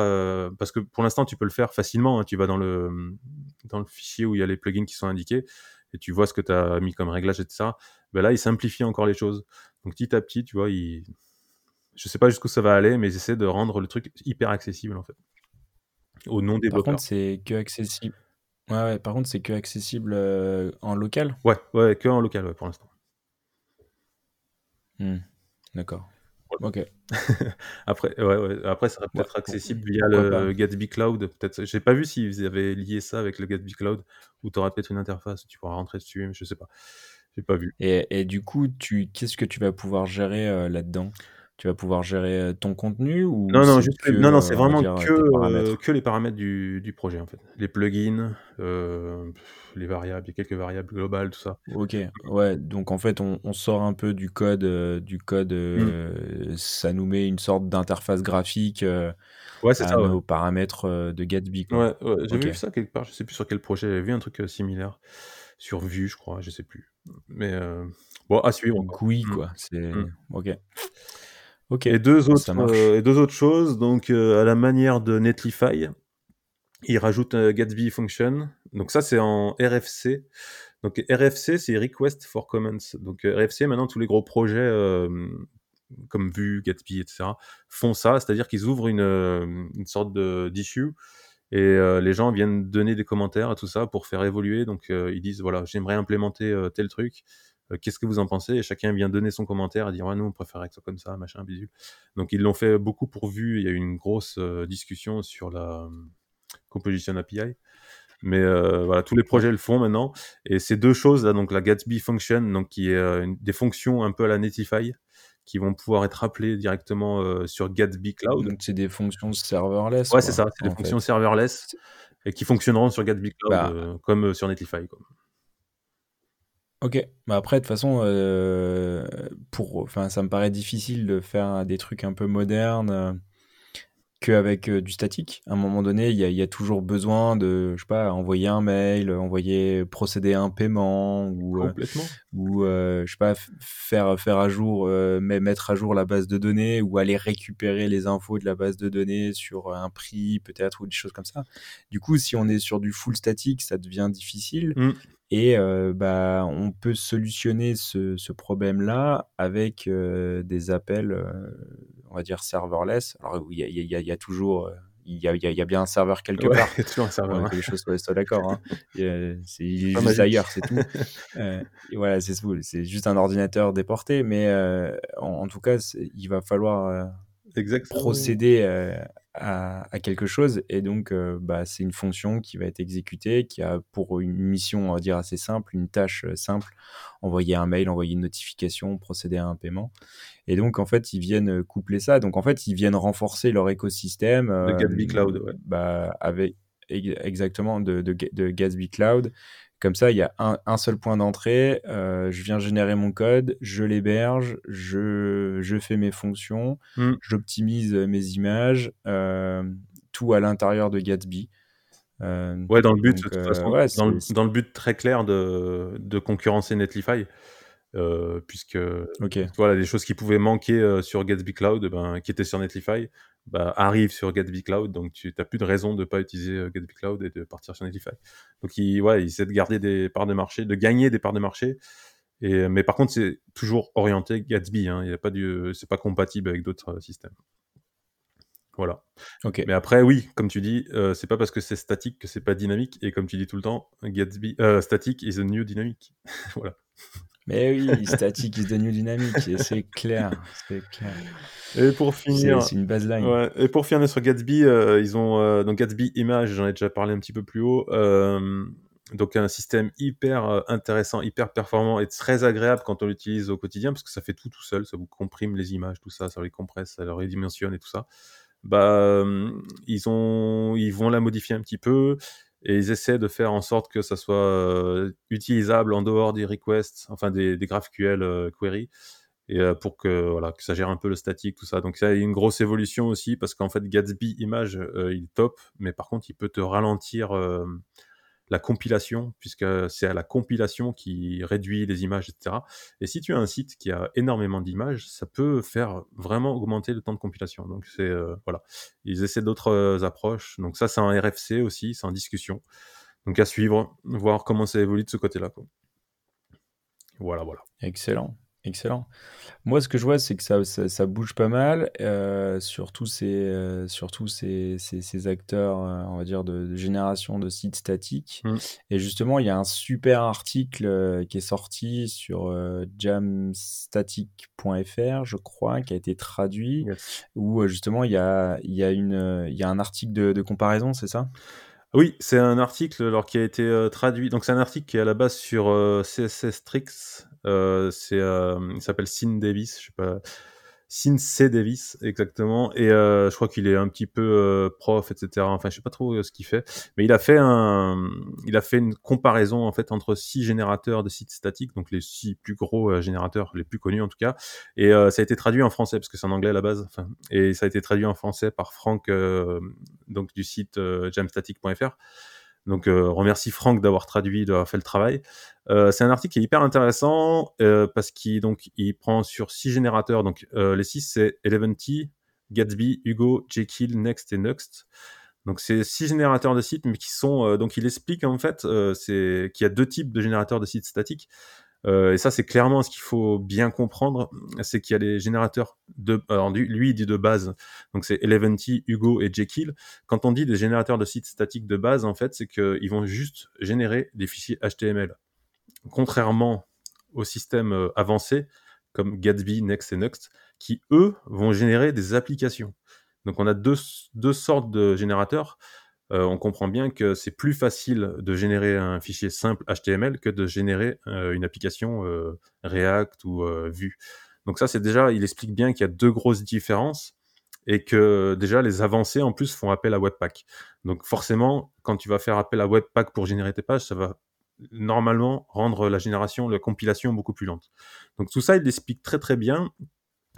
parce que pour l'instant tu peux le faire facilement, hein. tu vas dans le dans le fichier où il y a les plugins qui sont indiqués et tu vois ce que tu as mis comme réglage etc. Ben là il simplifie encore les choses. Donc petit à petit, tu vois, il je sais pas jusqu'où ça va aller, mais ils essaient de rendre le truc hyper accessible en fait. Au nom des Par contre, c'est que accessible. Ouais, par contre, c'est que accessible euh, en local? Ouais, ouais, que en local, ouais, pour l'instant. Hmm, d'accord. Ok. Après, ouais, ouais, après, ça sera peut-être accessible via le Gatsby Cloud. Peut-être, j'ai pas vu s'ils avaient lié ça avec le Gatsby Cloud, ou tu auras peut-être une interface, tu pourras rentrer dessus, je sais pas. J'ai pas vu. Et, et du coup, tu, qu'est-ce que tu vas pouvoir gérer euh, là-dedans? Tu vas pouvoir gérer euh, ton contenu ou Non, non, juste, non, non, c'est vraiment que, euh, que les paramètres du, du, projet en fait. Les plugins, euh, les variables, il y a quelques variables globales, tout ça. Ok, ouais, donc en fait on, on sort un peu du code, du code, mmh. ça nous met une sorte d'interface graphique ouais, c'est ça, aux paramètres de Gatsby. Quoi. Ouais, ouais j'ai vu ça quelque part, je sais plus sur quel projet, j'avais vu un truc similaire sur Vue, je crois, je sais plus. Mais bon, à suivre. Oui, mmh. quoi. C'est mmh. ok. Et deux autres, euh, et deux autres choses. Donc, euh, à la manière de Netlify, il rajoute un Gatsby Function. Donc ça, c'est en RFC. Donc RFC, c'est Request for Comments. Donc euh, RFC, maintenant, tous les gros projets comme Vue, Gatsby, etc., font ça. C'est-à-dire qu'ils ouvrent une, une sorte d'issue et les gens viennent donner des commentaires à tout ça pour faire évoluer. Donc ils disent, voilà, j'aimerais implémenter tel truc. Euh, qu'est-ce que vous en pensez? Et chacun vient donner son commentaire à dire ouais, nous on préférait que ça comme ça, machin, bisous. Donc ils l'ont fait beaucoup pour vue. Il y a eu une grosse euh, discussion sur la euh, Composition API. Mais voilà, tous les projets le font maintenant. Et ces deux choses là, donc la Gatsby Function, donc qui est des fonctions un peu à la Netlify, qui vont pouvoir être appelées directement sur Gatsby Cloud. Donc c'est des fonctions serverless. Ouais, c'est ça, c'est des fonctions serverless et qui fonctionneront sur Gatsby Cloud bah comme sur Netlify. Quoi. OK. Bah, après, de toute façon, euh, pour enfin, ça me paraît difficile de faire des trucs un peu modernes, euh, qu'avec, euh, du statique. À un moment donné, il y a y a toujours besoin de, je sais pas, envoyer un mail, envoyer procéder à un paiement ou, ou, je sais pas, faire faire à jour, mettre à jour la base de données ou aller récupérer les infos de la base de données sur, un prix peut-être ou des choses comme ça. Du coup, si on est sur du full statique, ça devient difficile. Mmh. Et bah, on peut solutionner ce, ce problème-là avec des appels, on va dire serverless. Alors il y a, il y a, il y a toujours il y, a, il y, a, bien un serveur quelque Ouais, part. il y a toujours un serveur. Ouais, que les choses soient, d'accord. Hein. Euh, c'est juste magique. ailleurs, c'est tout. Euh, et voilà, c'est. C'est juste un ordinateur déporté, mais euh, en, en tout cas, il va falloir Exactement. procéder euh, à, à quelque chose, et donc euh, bah, c'est une fonction qui va être exécutée, qui a pour une mission, on va dire assez simple, une tâche euh, simple, envoyer un mail, envoyer une notification, procéder à un paiement. Et donc en fait, ils viennent coupler ça. Donc en fait, ils viennent renforcer leur écosystème. De Gatsby Cloud, ouais. bah, avec ex- exactement de, de, de Gatsby Cloud. Comme ça, il y a un, un seul point d'entrée. euh, je viens générer mon code, je l'héberge, je, je fais mes fonctions, Mm. j'optimise mes images, euh, tout à l'intérieur de Gatsby. Euh, Ouais, dans le but, donc, de toute façon, ouais, dans, le, c'est- dans le but très clair de, de concurrencer Netlify, euh, puisque ok. voilà, les choses qui pouvaient manquer euh, sur Gatsby Cloud, ben, qui étaient sur Netlify, bah, arrivent sur Gatsby Cloud, donc tu n'as plus de raison de ne pas utiliser euh, Gatsby Cloud et de partir sur Netlify. Donc il, ouais, il essaie de garder des parts de marché, de gagner des parts de marché. Et, mais par contre, c'est toujours orienté Gatsby. Hein, il y a pas du, c'est pas compatible avec d'autres euh, systèmes. Voilà. Ok. Mais après, oui, comme tu dis, euh, c'est pas parce que c'est statique que c'est pas dynamique. Et comme tu dis tout le temps, Gatsby, euh, static is a new dynamic. voilà. Mais oui, static is the new dynamic, et c'est clair, clair. Et pour finir, c'est une baseline. Ouais, et pour finir sur Gatsby, euh, ils ont euh, donc Gatsby Image, j'en ai déjà parlé un petit peu plus haut. euh, donc un système hyper intéressant, hyper performant et très agréable quand on l'utilise au quotidien parce que ça fait tout tout seul, ça vous comprime les images, tout ça, ça les compresse, ça les redimensionne et tout ça. Bah, ils ont, ils vont la modifier un petit peu et ils essaient de faire en sorte que ça soit euh, utilisable en dehors des requests, enfin des, des GraphQL euh, queries. Et euh, pour que voilà que ça gère un peu le statique tout ça. Donc ça a une grosse évolution aussi parce qu'en fait Gatsby Image euh, il top mais par contre il peut te ralentir euh, la compilation puisque c'est à la compilation qui réduit les images etc et si tu as un site qui a énormément d'images ça peut faire vraiment augmenter le temps de compilation. Donc c'est euh, voilà. Ils essaient d'autres euh, approches. Donc ça c'est un RFC aussi c'est en discussion. Donc à suivre voir comment ça évolue de ce côté là quoi. voilà voilà. Excellent, excellent. Moi, ce que je vois, c'est que ça, ça, ça bouge pas mal, euh, surtout ces, euh, surtout ces, ces, ces acteurs, euh, on va dire, de, de génération de sites statiques. Mm. Et justement, il y a un super article euh, qui est sorti sur jamstatic.fr, je crois, qui a été traduit, Yes. où justement, il y a, il y a, une, il y a un article de, de comparaison, c'est ça? Oui, c'est un article alors, qui a été euh, traduit. Donc, c'est un article qui est à la base sur euh, CSS Tricks. Euh, c'est, euh, il s'appelle Sin Davis, je sais pas. Sin C. Davis, exactement. Et euh, je crois qu'il est un petit peu euh, prof, etc. Enfin, je sais pas trop euh, ce qu'il fait. Mais il a fait un, il a fait une comparaison en fait entre six générateurs de sites statiques, donc les six plus gros générateurs, les plus connus en tout cas. Et ça a été traduit en français parce que c'est en anglais à la base. Enfin, et ça a été traduit en français par Franck, donc du site jamstatic.fr. Donc, euh, remercie Franck d'avoir traduit, d'avoir fait le travail. Euh, c'est un article qui est hyper intéressant euh, parce qu'il prend sur six générateurs. Donc, les six c'est Eleventy, Gatsby, Hugo, Jekyll, Next et Next. Donc, c'est six générateurs de sites, mais qui sont donc il explique en fait qu'il y a deux types de générateurs de sites statiques. Euh, et ça, c'est clairement ce qu'il faut bien comprendre, c'est qu'il y a les générateurs de, alors lui, lui, il dit de base, donc c'est Eleventy, Hugo et Jekyll. Quand on dit des générateurs de sites statiques de base, en fait, c'est qu'ils vont juste générer des fichiers HTML. Contrairement aux systèmes euh, avancés comme Gatsby, Next et Next, qui eux vont générer des applications. Donc on a deux, deux sortes de générateurs. Euh, on comprend bien que c'est plus facile de générer un fichier simple HTML que de générer euh, une application euh, React ou Vue. Donc ça, c'est déjà, il explique bien qu'il y a deux grosses différences et que déjà les avancées en plus font appel à Webpack. Donc forcément, quand tu vas faire appel à Webpack pour générer tes pages, ça va normalement rendre la génération, la compilation beaucoup plus lente. Donc tout ça, il l'explique très très bien.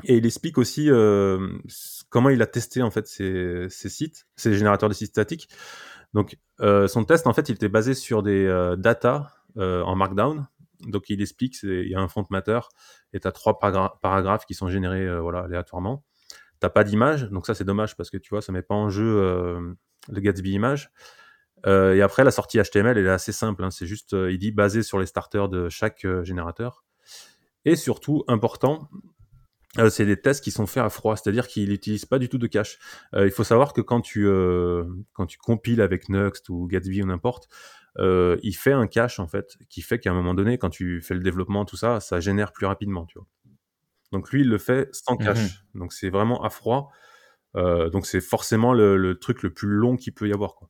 Et il explique aussi euh, comment il a testé en fait ces, sites, ces générateurs de sites statiques. Donc euh, son test en fait, il était basé sur des euh, data en Markdown. Donc il explique, il y a un font matter et tu as trois paragra paragraphes qui sont générés voilà, aléatoirement. T'as pas d'image, donc ça c'est dommage parce que tu vois, ça met pas en jeu le Gatsby image. Et après, la sortie HTML, elle est assez simple. Hein, c'est juste, il dit basé sur les starters de chaque générateur. Et surtout, important, euh, c'est des tests qui sont faits à froid, c'est-à-dire qu'il n'utilise pas du tout de cache. Euh, il faut savoir que quand tu, euh, quand tu compiles avec Nuxt ou Gatsby ou n'importe, il fait un cache en fait, qui fait qu'à un moment donné, quand tu fais le développement, tout ça, ça génère plus rapidement, tu vois. Donc lui, il le fait sans mmh cache. Donc c'est vraiment à froid. donc c'est forcément le, le, truc le plus long qu'il peut y avoir. Quoi.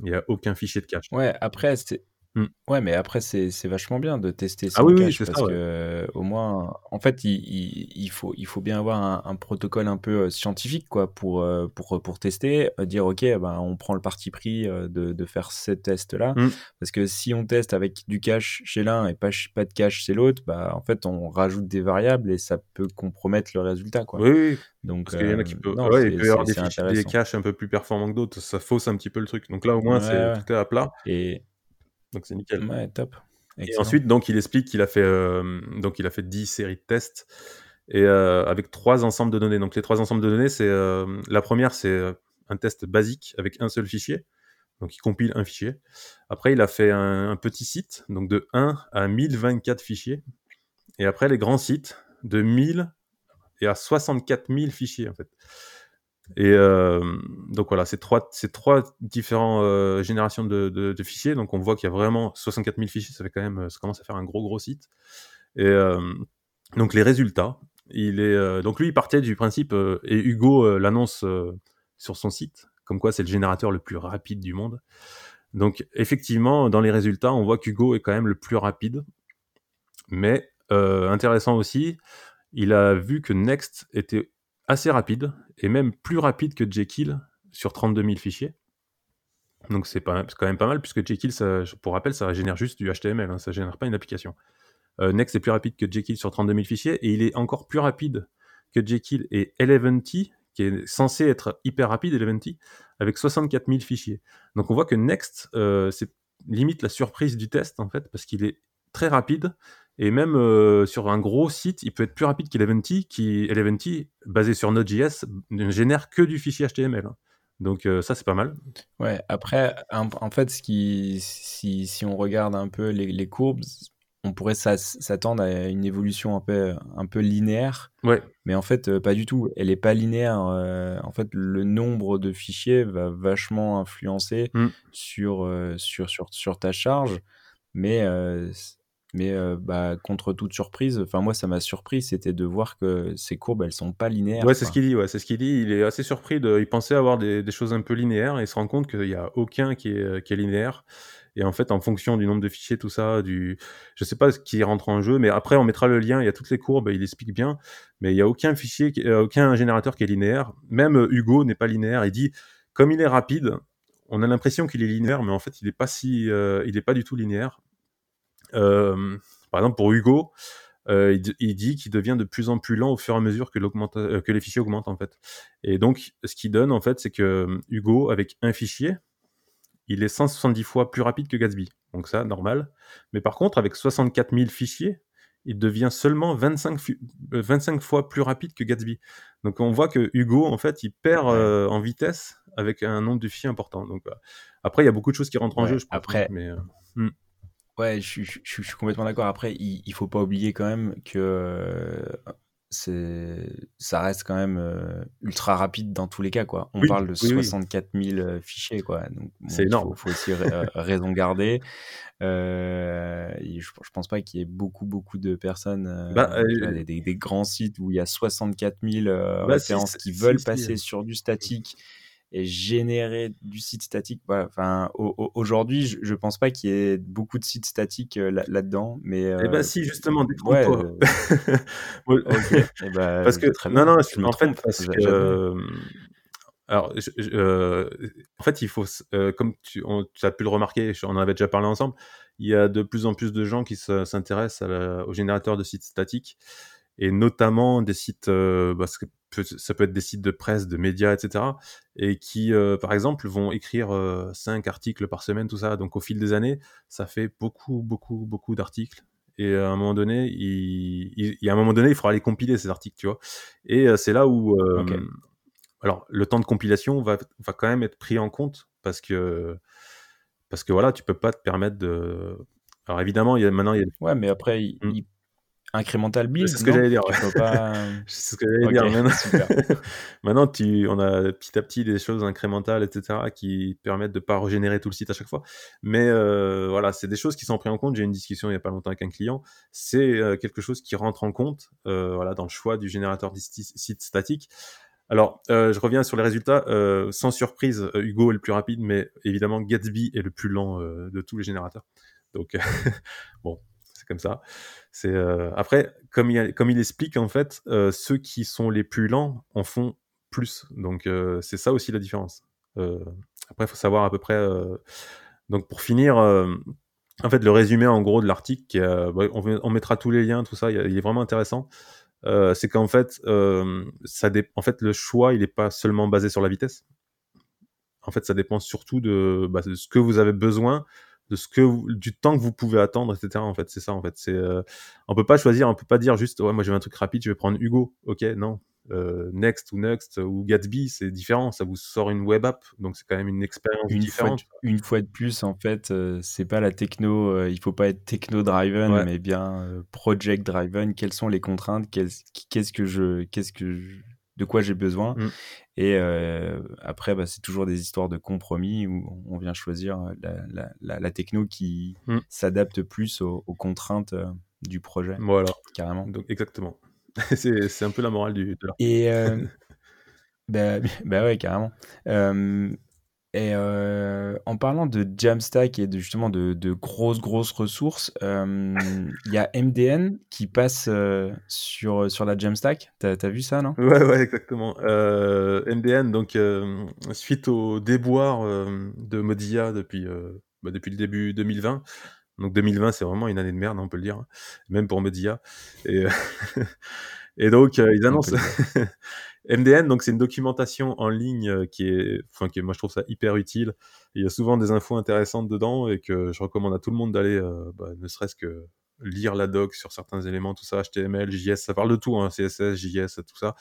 Il n'y a aucun fichier de cache. Ouais, après, c'est Mmh. Ouais, mais après, c'est vachement bien de tester Ah oui, oui, parce que, au moins, en fait, il, il, faut, il faut bien avoir un, protocole un peu scientifique, quoi, pour, pour, pour tester, dire, OK, ben, on prend le parti pris de, de faire ces tests-là. Mmh. Parce que si on teste avec du cache chez l'un et pas, pas de cache chez l'autre, bah, en fait, on rajoute des variables et ça peut compromettre le résultat, quoi. Oui, oui. Donc, Parce qu'il y en a qui peuvent, ouais, il peut y avoir des, des caches un peu plus performants que d'autres, ça fausse un petit peu le truc. Donc là, au moins, c'est tout est à plat. Et, donc c'est nickel. Ouais, top. Et ensuite, donc, il explique qu'il a fait, euh, donc, il a fait 10 séries de tests et euh, avec trois ensembles de données. Donc, les trois ensembles de données, c'est euh, la première, c'est un test basique avec un seul fichier. Donc, il compile un fichier. Après, il a fait un, petit site, donc de 1 à 1024 fichiers. Et après, les grands sites, de 1000 et à 64 000 fichiers, en fait. Et euh, donc voilà, c'est trois, trois différentes euh, générations de, de, fichiers. Donc on voit qu'il y a vraiment 64 000 fichiers, ça fait quand même, ça commence à faire un gros gros site. Et euh, donc les résultats, il est donc lui il partait du principe et Hugo l'annonce sur son site, comme quoi c'est le générateur le plus rapide du monde. Donc effectivement, dans les résultats, on voit qu'Hugo est quand même le plus rapide. Mais intéressant aussi, il a vu que Next était assez rapide, et même plus rapide que Jekyll sur 32 000 fichiers. Donc c'est quand même pas mal, puisque Jekyll, ça, pour rappel, ça génère juste du HTML, hein, ça génère pas une application. Euh, Next est plus rapide que Jekyll sur 32 000 fichiers, et il est encore plus rapide que Jekyll et Eleventy, qui est censé être hyper rapide, Eleventy, avec 64 000 fichiers. Donc on voit que Next, euh, c'est limite la surprise du test, en fait, parce qu'il est très rapide, et même euh, sur un gros site, il peut être plus rapide qu'Eleventy, qui Eleventy, basé sur Node.js, ne génère que du fichier HTML. Hein. Donc euh, ça, c'est pas mal. Ouais, après, en fait, ce qui, si, si on regarde un peu les, les courbes, on pourrait s'attendre à une évolution un peu, un peu linéaire. Ouais. Mais en fait, euh, pas du tout. Elle n'est pas linéaire. en fait, le nombre de fichiers va vachement influencer mm. sur, sur, sur, sur, ta charge. Mais mais bah, contre toute surprise, enfin moi ça m'a surpris, c'était de voir que ces courbes elles sont pas linéaires. Ouais, c'est ce qu'il dit. Ouais, c'est ce qu'il dit. Il est assez surpris. De... Il pensait avoir des, des, choses un peu linéaires et il se rend compte qu'il n'y a aucun qui est, qui est linéaire. Et en fait, en fonction du nombre de fichiers, tout ça, du, je sais pas ce qui rentre en jeu, mais après on mettra le lien. Il y a toutes les courbes, il explique bien, mais il y a aucun fichier, aucun générateur qui est linéaire. Même Hugo n'est pas linéaire. Il dit comme il est rapide, on a l'impression qu'il est linéaire, mais en fait il n'est pas si, il est pas du tout linéaire. Euh, par exemple, pour Hugo, euh, il, dit qu'il devient de plus en plus lent au fur et à mesure que, euh, que les fichiers augmentent en fait. Et donc, ce qu'il donne en fait, c'est que Hugo, avec un fichier, il est 170 fois plus rapide que Gatsby. Donc ça, normal. Mais par contre, avec 64 000 fichiers, il devient seulement 25, 25 fois plus rapide que Gatsby. Donc on voit que Hugo, en fait, il perd en vitesse avec un nombre de fichiers important. Donc après, il y a beaucoup de choses qui rentrent en jeu, je pense. Après, mais, hmm. Ouais, je, suis complètement d'accord. Après, il, il faut pas oublier quand même que c'est, ça reste quand même ultra rapide dans tous les cas, quoi. On parle de 64 000 fichiers, quoi. Donc, c'est énorme. Il faut, aussi raison garder. Euh, je, je, pense pas qu'il y ait beaucoup, beaucoup de personnes, bah, des, des, grands sites où il y a 64 000 bah, références qui veulent passer sur du statique et générer du site statique. Enfin, aujourd'hui, je, je, pense pas qu'il y ait beaucoup de sites statiques euh, là-dedans, mais. Eh ben si, justement, ouais, euh... eh ben, parce que non, non, en fait, parce que euh, alors, euh, en fait, il faut, comme tu, tu, as pu le remarquer, on en avait déjà parlé ensemble, il y a de plus en plus de gens qui s'intéressent au générateur de sites statiques et notamment des sites, euh, parce que ça peut être des sites de presse, de médias, etc., et qui, euh, par exemple, vont écrire euh, cinq articles par semaine, tout ça. Donc, au fil des années, ça fait beaucoup, beaucoup, beaucoup d'articles. Et à un moment donné, il, il, un moment donné, il faudra les compiler ces articles, tu vois. Et c'est là où, alors, le temps de compilation va, va quand même être pris en compte parce que, parce que voilà, tu peux pas te permettre de. Alors évidemment, il y a maintenant, il y a... ouais, mais après, il, mmh. Incremental build. C'est ce que j'allais dire. Pas... c'est ce que j'allais dire. Maintenant, maintenant tu, on a petit à petit des choses incrémentales, etc., qui permettent de pas régénérer tout le site à chaque fois. Mais euh, voilà, c'est des choses qui sont prises en compte. J'ai eu une discussion il y a pas longtemps avec un client. C'est euh, quelque chose qui rentre en compte, euh, voilà, dans le choix du générateur de site statique. Alors, je reviens sur les résultats. sans surprise, Hugo est le plus rapide, mais évidemment, Gatsby est le plus lent de tous les générateurs. Donc, bon, c'est comme ça. C'est euh, après, comme il, comme il explique en fait, euh, ceux qui sont les plus lents en font plus. Donc euh, c'est ça aussi la différence. après, il faut savoir à peu près. donc pour finir, en fait, le résumé en gros de l'article, bah, on, mettra tous les liens, tout ça, il, est vraiment intéressant. c'est qu'en fait, ça en fait, le choix, il n'est pas seulement basé sur la vitesse. En fait, ça dépend surtout de, bah, de ce que vous avez besoin de ce que du temps que vous pouvez attendre, etc. En fait, c'est ça. En fait, c'est euh, on peut pas choisir, on peut pas dire juste ouais moi j'ai un truc rapide, je vais prendre Hugo. Ok, non. Euh, Next ou Next ou Gatsby, c'est différent. Ça vous sort une web app, donc c'est quand même une expérience différente. Fois une fois de plus, en fait, euh, c'est pas la techno. il faut pas être techno driven, mais bien project driven. Quelles sont les contraintes? Qu'est-ce que je, qu'est-ce que de quoi j'ai besoin. Mmh. Et après, bah, c'est toujours des histoires de compromis où on vient choisir la, techno qui mmh. s'adapte plus aux, contraintes du projet. Voilà. Carrément. Donc, exactement. c'est un peu la morale du, de Et. bah, bah, ouais, carrément. Et euh, en parlant de Jamstack et de, justement de, de grosses, grosses ressources, euh, il y a MDN qui passe euh, sur, sur la Jamstack. T'as as vu ça, non? Ouais, ouais, exactement. MDN, donc, suite au déboire de Mozilla depuis, bah, depuis le début 2020, donc 2020, c'est vraiment une année de merde, on peut le dire, hein, même pour Mozilla. Et, et donc, ils annoncent. MDN, donc c'est une documentation en ligne euh, qui est, enfin, qui moi je trouve ça hyper utile. Il y a souvent des infos intéressantes dedans et que je recommande à tout le monde d'aller, euh, bah, ne serait-ce que lire la doc sur certains éléments, tout ça, HTML, JS, ça parle de tout, hein, CSS, JS, tout ça.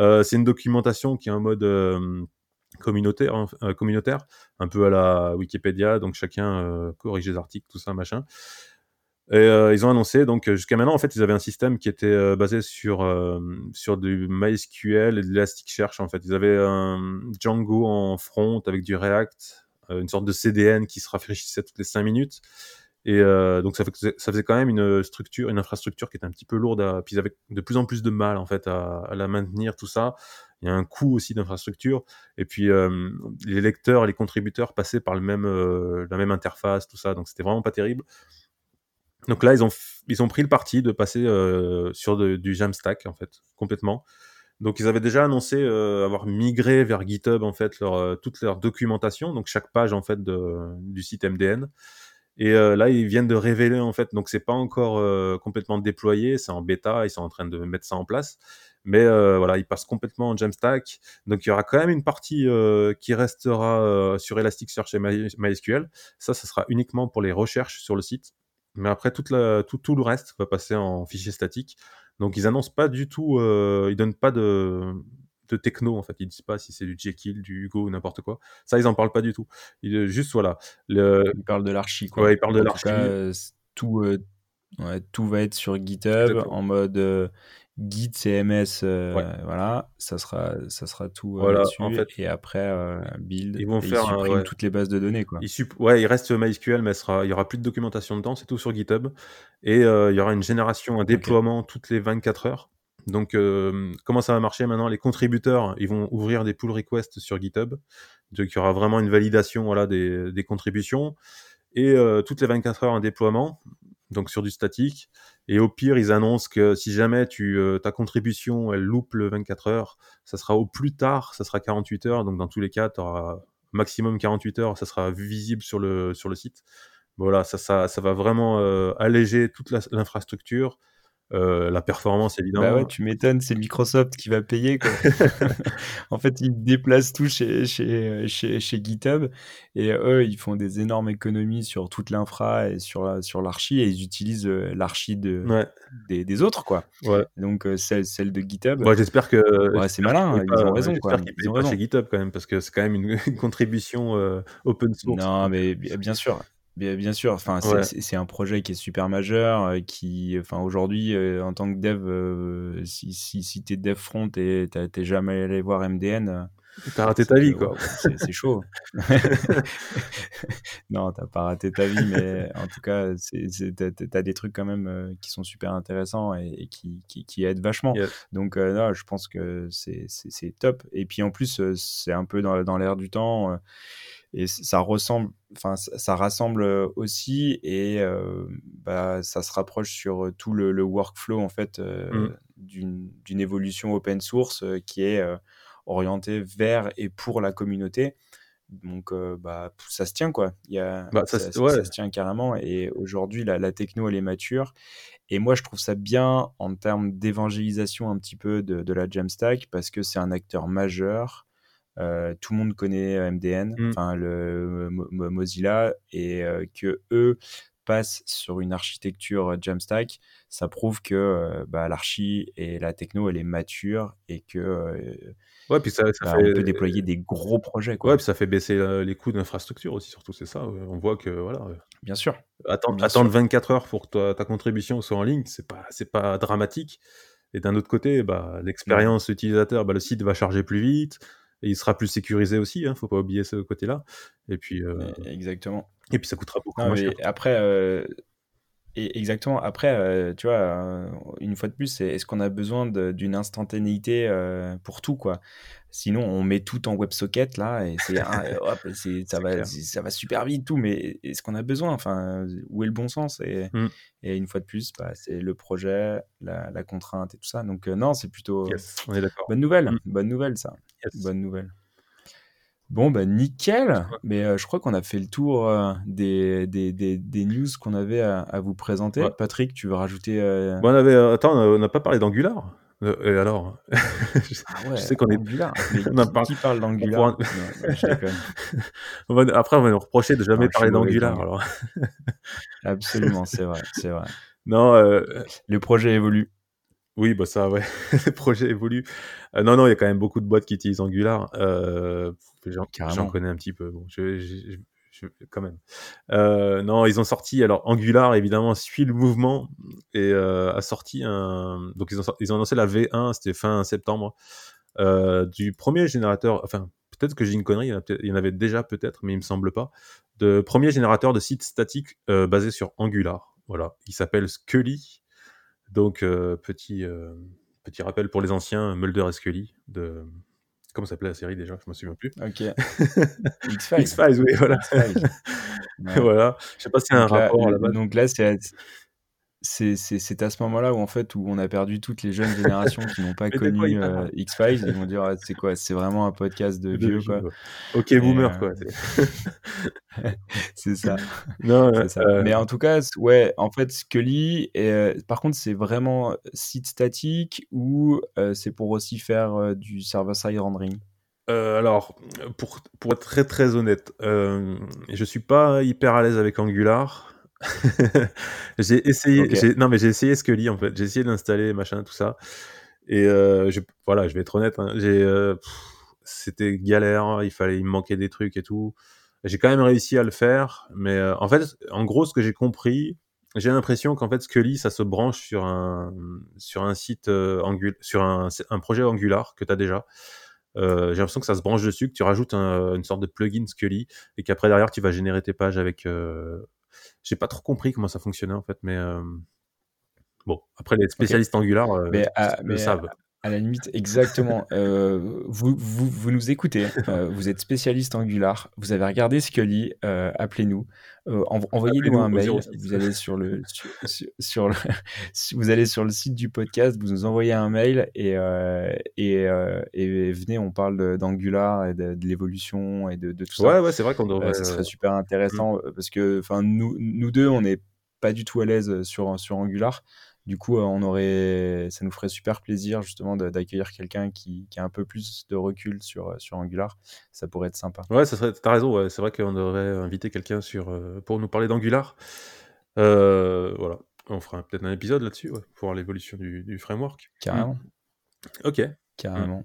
Euh, c'est une documentation qui est en mode communautaire, hein, communautaire, un peu à la Wikipédia, donc chacun corrige les articles, tout ça, machin. Et euh, ils ont annoncé, donc jusqu'à maintenant, en fait, ils avaient un système qui était euh, basé sur, euh, sur du MySQL et de l'Elasticsearch, en fait. Ils avaient un Django en front avec du React, une sorte de CDN qui se rafraîchissait toutes les 5 minutes. Et donc ça faisait quand même une structure, une infrastructure qui était un petit peu lourde, à, puis ils avaient de plus en plus de mal en fait à, à la maintenir, tout ça. Il y a un coût aussi d'infrastructure. Et puis les lecteurs, les contributeurs passaient par le même, la même interface, tout ça. Donc c'était vraiment pas terrible. Donc là, ils ont, pris le parti de passer euh, sur du Jamstack, en fait, complètement. Donc ils avaient déjà annoncé euh, avoir migré vers GitHub, en fait, euh, toute leur documentation, donc chaque page, en fait, du site MDN. Et là, ils viennent de révéler, en fait, donc c'est pas encore complètement déployé, c'est en bêta, ils sont en train de mettre ça en place. Mais voilà, ils passent complètement en Jamstack. Donc il y aura quand même une partie qui restera sur Elasticsearch et MySQL. Ça, ça sera uniquement pour les recherches sur le site. Mais après, toute la, tout, tout, le reste va passer en fichier statique. Donc, ils annoncent pas du tout, euh, ils donnent pas de, de techno, en fait. Ils disent pas si c'est du Jekyll, du Hugo ou n'importe quoi. Ça, ils en parlent pas du tout. Ils, juste, voilà. Le... Ils parlent de l'archi, quoi. Ouais, ils parlent de l'archi. Euh, tout, euh, ouais, tout va être sur GitHub en mode Git CMS, euh, voilà, ça sera, ça sera tout euh, là-dessus. En fait, et après, euh, build, ils vont faire suppriment toutes les bases de données. Quoi. Il ouais, il reste MySQL, mais il y aura plus de documentation dedans, c'est tout sur GitHub. Et il y aura une génération, un déploiement toutes les 24 heures. Donc, comment ça va marcher maintenant? Les contributeurs, ils vont ouvrir des pull requests sur GitHub. Donc, il y aura vraiment une validation voilà, des, des contributions. Et toutes les 24 heures, un déploiement donc sur du statique. Et au pire, ils annoncent que si jamais tu, euh, ta contribution, elle loupe le 24 heures, ça sera au plus tard, ça sera 48 heures. Donc dans tous les cas, tu auras maximum 48 heures, ça sera visible sur le, site. Voilà, ça va vraiment euh, alléger toute l'infrastructure. Euh, la performance évidemment. Bah ouais, tu m'étonnes, c'est Microsoft qui va payer. Quoi. en fait, ils déplacent tout chez, chez, chez, chez, GitHub et eux, ils font des énormes économies sur toute l'infra et sur, sur l'archi et ils utilisent euh, l'archi de, des, des, autres. Quoi. Ouais. Donc, euh, celle, celle de GitHub. Ouais, j'espère que. Ouais, c'est malin, ils, ont raison. J'espère qu'ils pas chez GitHub quand même parce que c'est quand même une, contribution open source. Non, mais bien sûr. Bien, bien sûr, enfin, c'est Ouais. un projet qui est super majeur, heu, qui enfin, aujourd'hui, heu, en tant que dev, heu, si si si tu es dev front et tu as jamais allé voir MDN, heu, Tu as raté ta que vie, quoi. c'est chaud. Non, tu as pas raté ta vie, mais en tout cas, c'est c'est tu as tu as des trucs quand même, heu, qui sont super intéressants et et qui qui qui aident vachement. Yes. Donc heu, non, je pense que c'est top et puis en plus, heu, c'est un peu dans dans l'air du temps, et ça ressemble enfin, ça ça rassemble, aussi et bah, ça se rapproche sur, tout le le workflow en fait, Mmh. d'une évolution open source, qui est, heu, orientée vers et pour la communauté. Donc heu, bah, ça se tient quoi. Il y a Bah, ça ça s ça ouais. ça se tient carrément et aujourd'hui la la techno elle est mature et moi je trouve ça bien en termes d'évangélisation un petit peu de de la Jamstack parce que c'est un acteur majeur. Heu, tout le monde connaît, MDN, Mmh. enfin le Mo Mozilla et heu, qu'eux passent sur une architecture, heu, Jamstack, ça prouve que, heu, bah, l'archi et la techno elle est mature et que, heu, Ouais, puis ça ça bah, on fait peut déployer des gros projets ouais, quoi. puis ça fait baisser, les coûts d'infrastructure aussi, surtout, c'est ça, on voit que voilà, Bien sûr, attendre bien attendre sûr. 24 heures pour que ta ta contribution soit en ligne, c'est pas c'est pas dramatique et d'un autre côté, bah, Non. l'expérience utilisateur, bah, le site va charger plus vite et il sera plus sécurisé aussi, hein, faut pas oublier ce côté-là et puis, exactement. Et puis ça coûtera beaucoup Non moins mais cher. après, heu E exactement. Après, heu, tu vois, une fois de plus, est-ce qu'on a besoin d'une instantanéité, heu, pour tout, quoi? Sinon, on met tout en WebSocket là et c'est ça va ça va super vite tout, mais est-ce qu'on a besoin? Enfin, où est le bon sens? Et Mmh. et une fois de plus, bah, c'est le projet, la la contrainte et tout ça. Donc, non, c'est plutôt Yes, on est d'accord. bonne nouvelle, Mmh. bonne nouvelle ça, Yes. bonne nouvelle. Bon, bah, nickel! Mais, heu, je crois qu'on a fait le tour, heu, des des des des news qu'on avait à à vous présenter. Ouais. Patrick, tu veux rajouter, Bon, on avait, heu, attends, on n'a pas parlé d'Angular? Et alors? Je ah je sais qu'on est Angular, mais on qui parle qui parle on pourra d'Angular? On après on va nous reprocher de jamais Non, suis parler d'Angular alors. Absolument, c'est vrai, c'est vrai. Non, Le projet évolue. Oui, bah, ça ouais, le projet évolue. Heu, non, non, il y a quand même beaucoup de boîtes qui utilisent Angular, heu, j'en connais un petit peu, bon, je je je quand même. Heu, non, ils ont sorti alors Angular évidemment suit le mouvement et heu, a sorti un donc ils ont ils ont annoncé la V1, c'était fin septembre, heu, du premier générateur enfin, peut-être que j'ai une connerie, il y en avait déjà peut-être, mais il me semble pas, de premier générateur de sites statiques, heu, basé sur Angular. Voilà, il s'appelle Scully, donc heu, petit, heu, petit rappel pour les anciens, Mulder et Scully de comment s'appelait la série déjà? Je me souviens plus. OK. X-Files, X-Files, oui, voilà. X-Files. Ouais. Voilà, je sais pas y a un là rapport à l la base. donc là, c'est C'est à ce moment-là où en fait, où on a perdu toutes les jeunes générations qui n'ont pas connu, parle? heu, X-Files. Ils vont dire: «Ah, c'est quoi? C'est vraiment un podcast de De vieux, quoi». OK et boomer, heu, quoi, c'est ça, non, ça. heu, Mais en tout cas, ouais, en fait, Scully heu, par contre, c'est vraiment site statique ou c'est pour aussi faire, du server side rendering? alors, pour pour être très, très honnête, hem, je suis pas hyper à l'aise avec Angular. J'ai essayé non, mais j'ai essayé Scully, en fait. J'ai essayé d'installer machin, tout ça et je voilà, je vais être honnête, hein, heu, c'était galère, il fallait il me manquait des trucs et tout. J'ai quand même réussi à le faire, mais heu, en fait, en gros, ce que j'ai compris, j'ai l'impression qu'en fait, Scully, ça se branche sur un sur un site, heu, Angu sur un un projet Angular que tu as déjà. J'ai l'impression que ça se branche dessus, que tu rajoutes un une sorte de plugin Scully et qu'après derrière tu vas générer tes pages avec, j'ai pas trop compris comment ça fonctionnait en fait, mais hem, bon, après les spécialistes Angular, heu, Mais à le mais savent. À la limite exactement, heu, vous vous vous nous écoutez, heu, vous êtes spécialiste Angular, vous avez regardé Scully, heu, appelez-nous, env envoyez-nous un mail, 06. vous allez sur le sur sur sur le vous allez sur le site du podcast, vous nous envoyez un mail et et et venez, on parle d'Angular et de de l'évolution et de de tout ça. Ouais, ouais, c'est vrai qu'on devrait, ça serait super intéressant, heu, parce que nous nous 2 on n'est pas du tout à l'aise, sur sur Angular. Du coup, heu, on aurait ça nous ferait super plaisir justement d'accueillir quelqu'un qui qui a un peu plus de recul sur, heu, sur Angular. Ça pourrait être sympa. ouais, ça serait tu raison, ouais, c'est vrai qu'on devrait inviter quelqu'un sur, heu, pour nous parler d'Angular. Voilà, on fera peut-être un épisode là-dessus, ouais, pour voir l'évolution du du framework. Mmh. Carrément, OK. Mmh. carrément.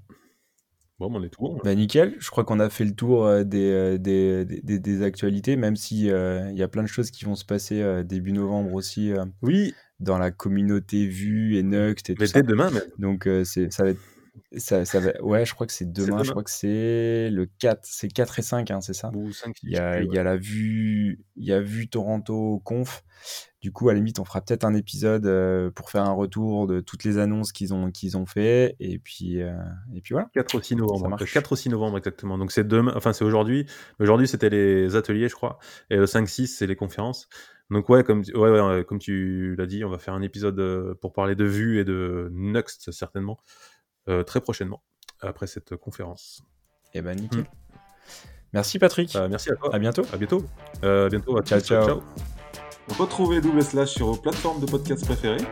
Bon, on est tout bon. Bah nickel, je crois qu'on a fait le tour euh, des, des, des, des, actualités, même si il y a plein de choses qui vont se passer début novembre aussi. oui. Dans la communauté Vue et Nuxt et tout Mais ça. demain même. Donc c'est ça va être ça, ça va... Ouais, je crois que c'est demain, je crois que c'est le 4, c'est 4 et 5, hein, c'est ça? Ou 5, Il y a, il y a la vue, il y a vue Toronto Conf. Du coup, à la limite, on fera peut-être un épisode euh, pour faire un retour de toutes les annonces qu'ils ont, qu'ils ont fait. Et puis, euh, et puis voilà. 4 au 6 novembre. 4 au 6 novembre, exactement. Donc c'est demain, enfin c'est aujourd'hui. Aujourd'hui, c'était les ateliers, je crois. Et le 5-6, c'est les conférences. Donc ouais, comme, ouais, ouais, comme tu l'as dit, on va faire un épisode euh, pour parler de vue et de Nuxt, certainement. Euh, très prochainement, après cette conférence. Eh ben nickel. Hmm. Merci Patrick. Euh, merci à toi. À bientôt. À bientôt. Euh, à bientôt. ciao, ciao, ciao. Retrouvez Double Slash sur vos plateformes de podcast préférées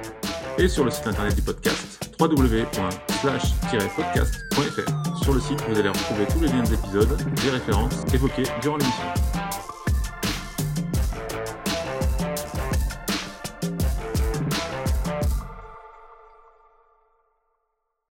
et sur le site internet du podcast www.slash-podcast.fr. Sur le site, vous allez retrouver tous les liens des épisodes, des références évoquées durant l'émission.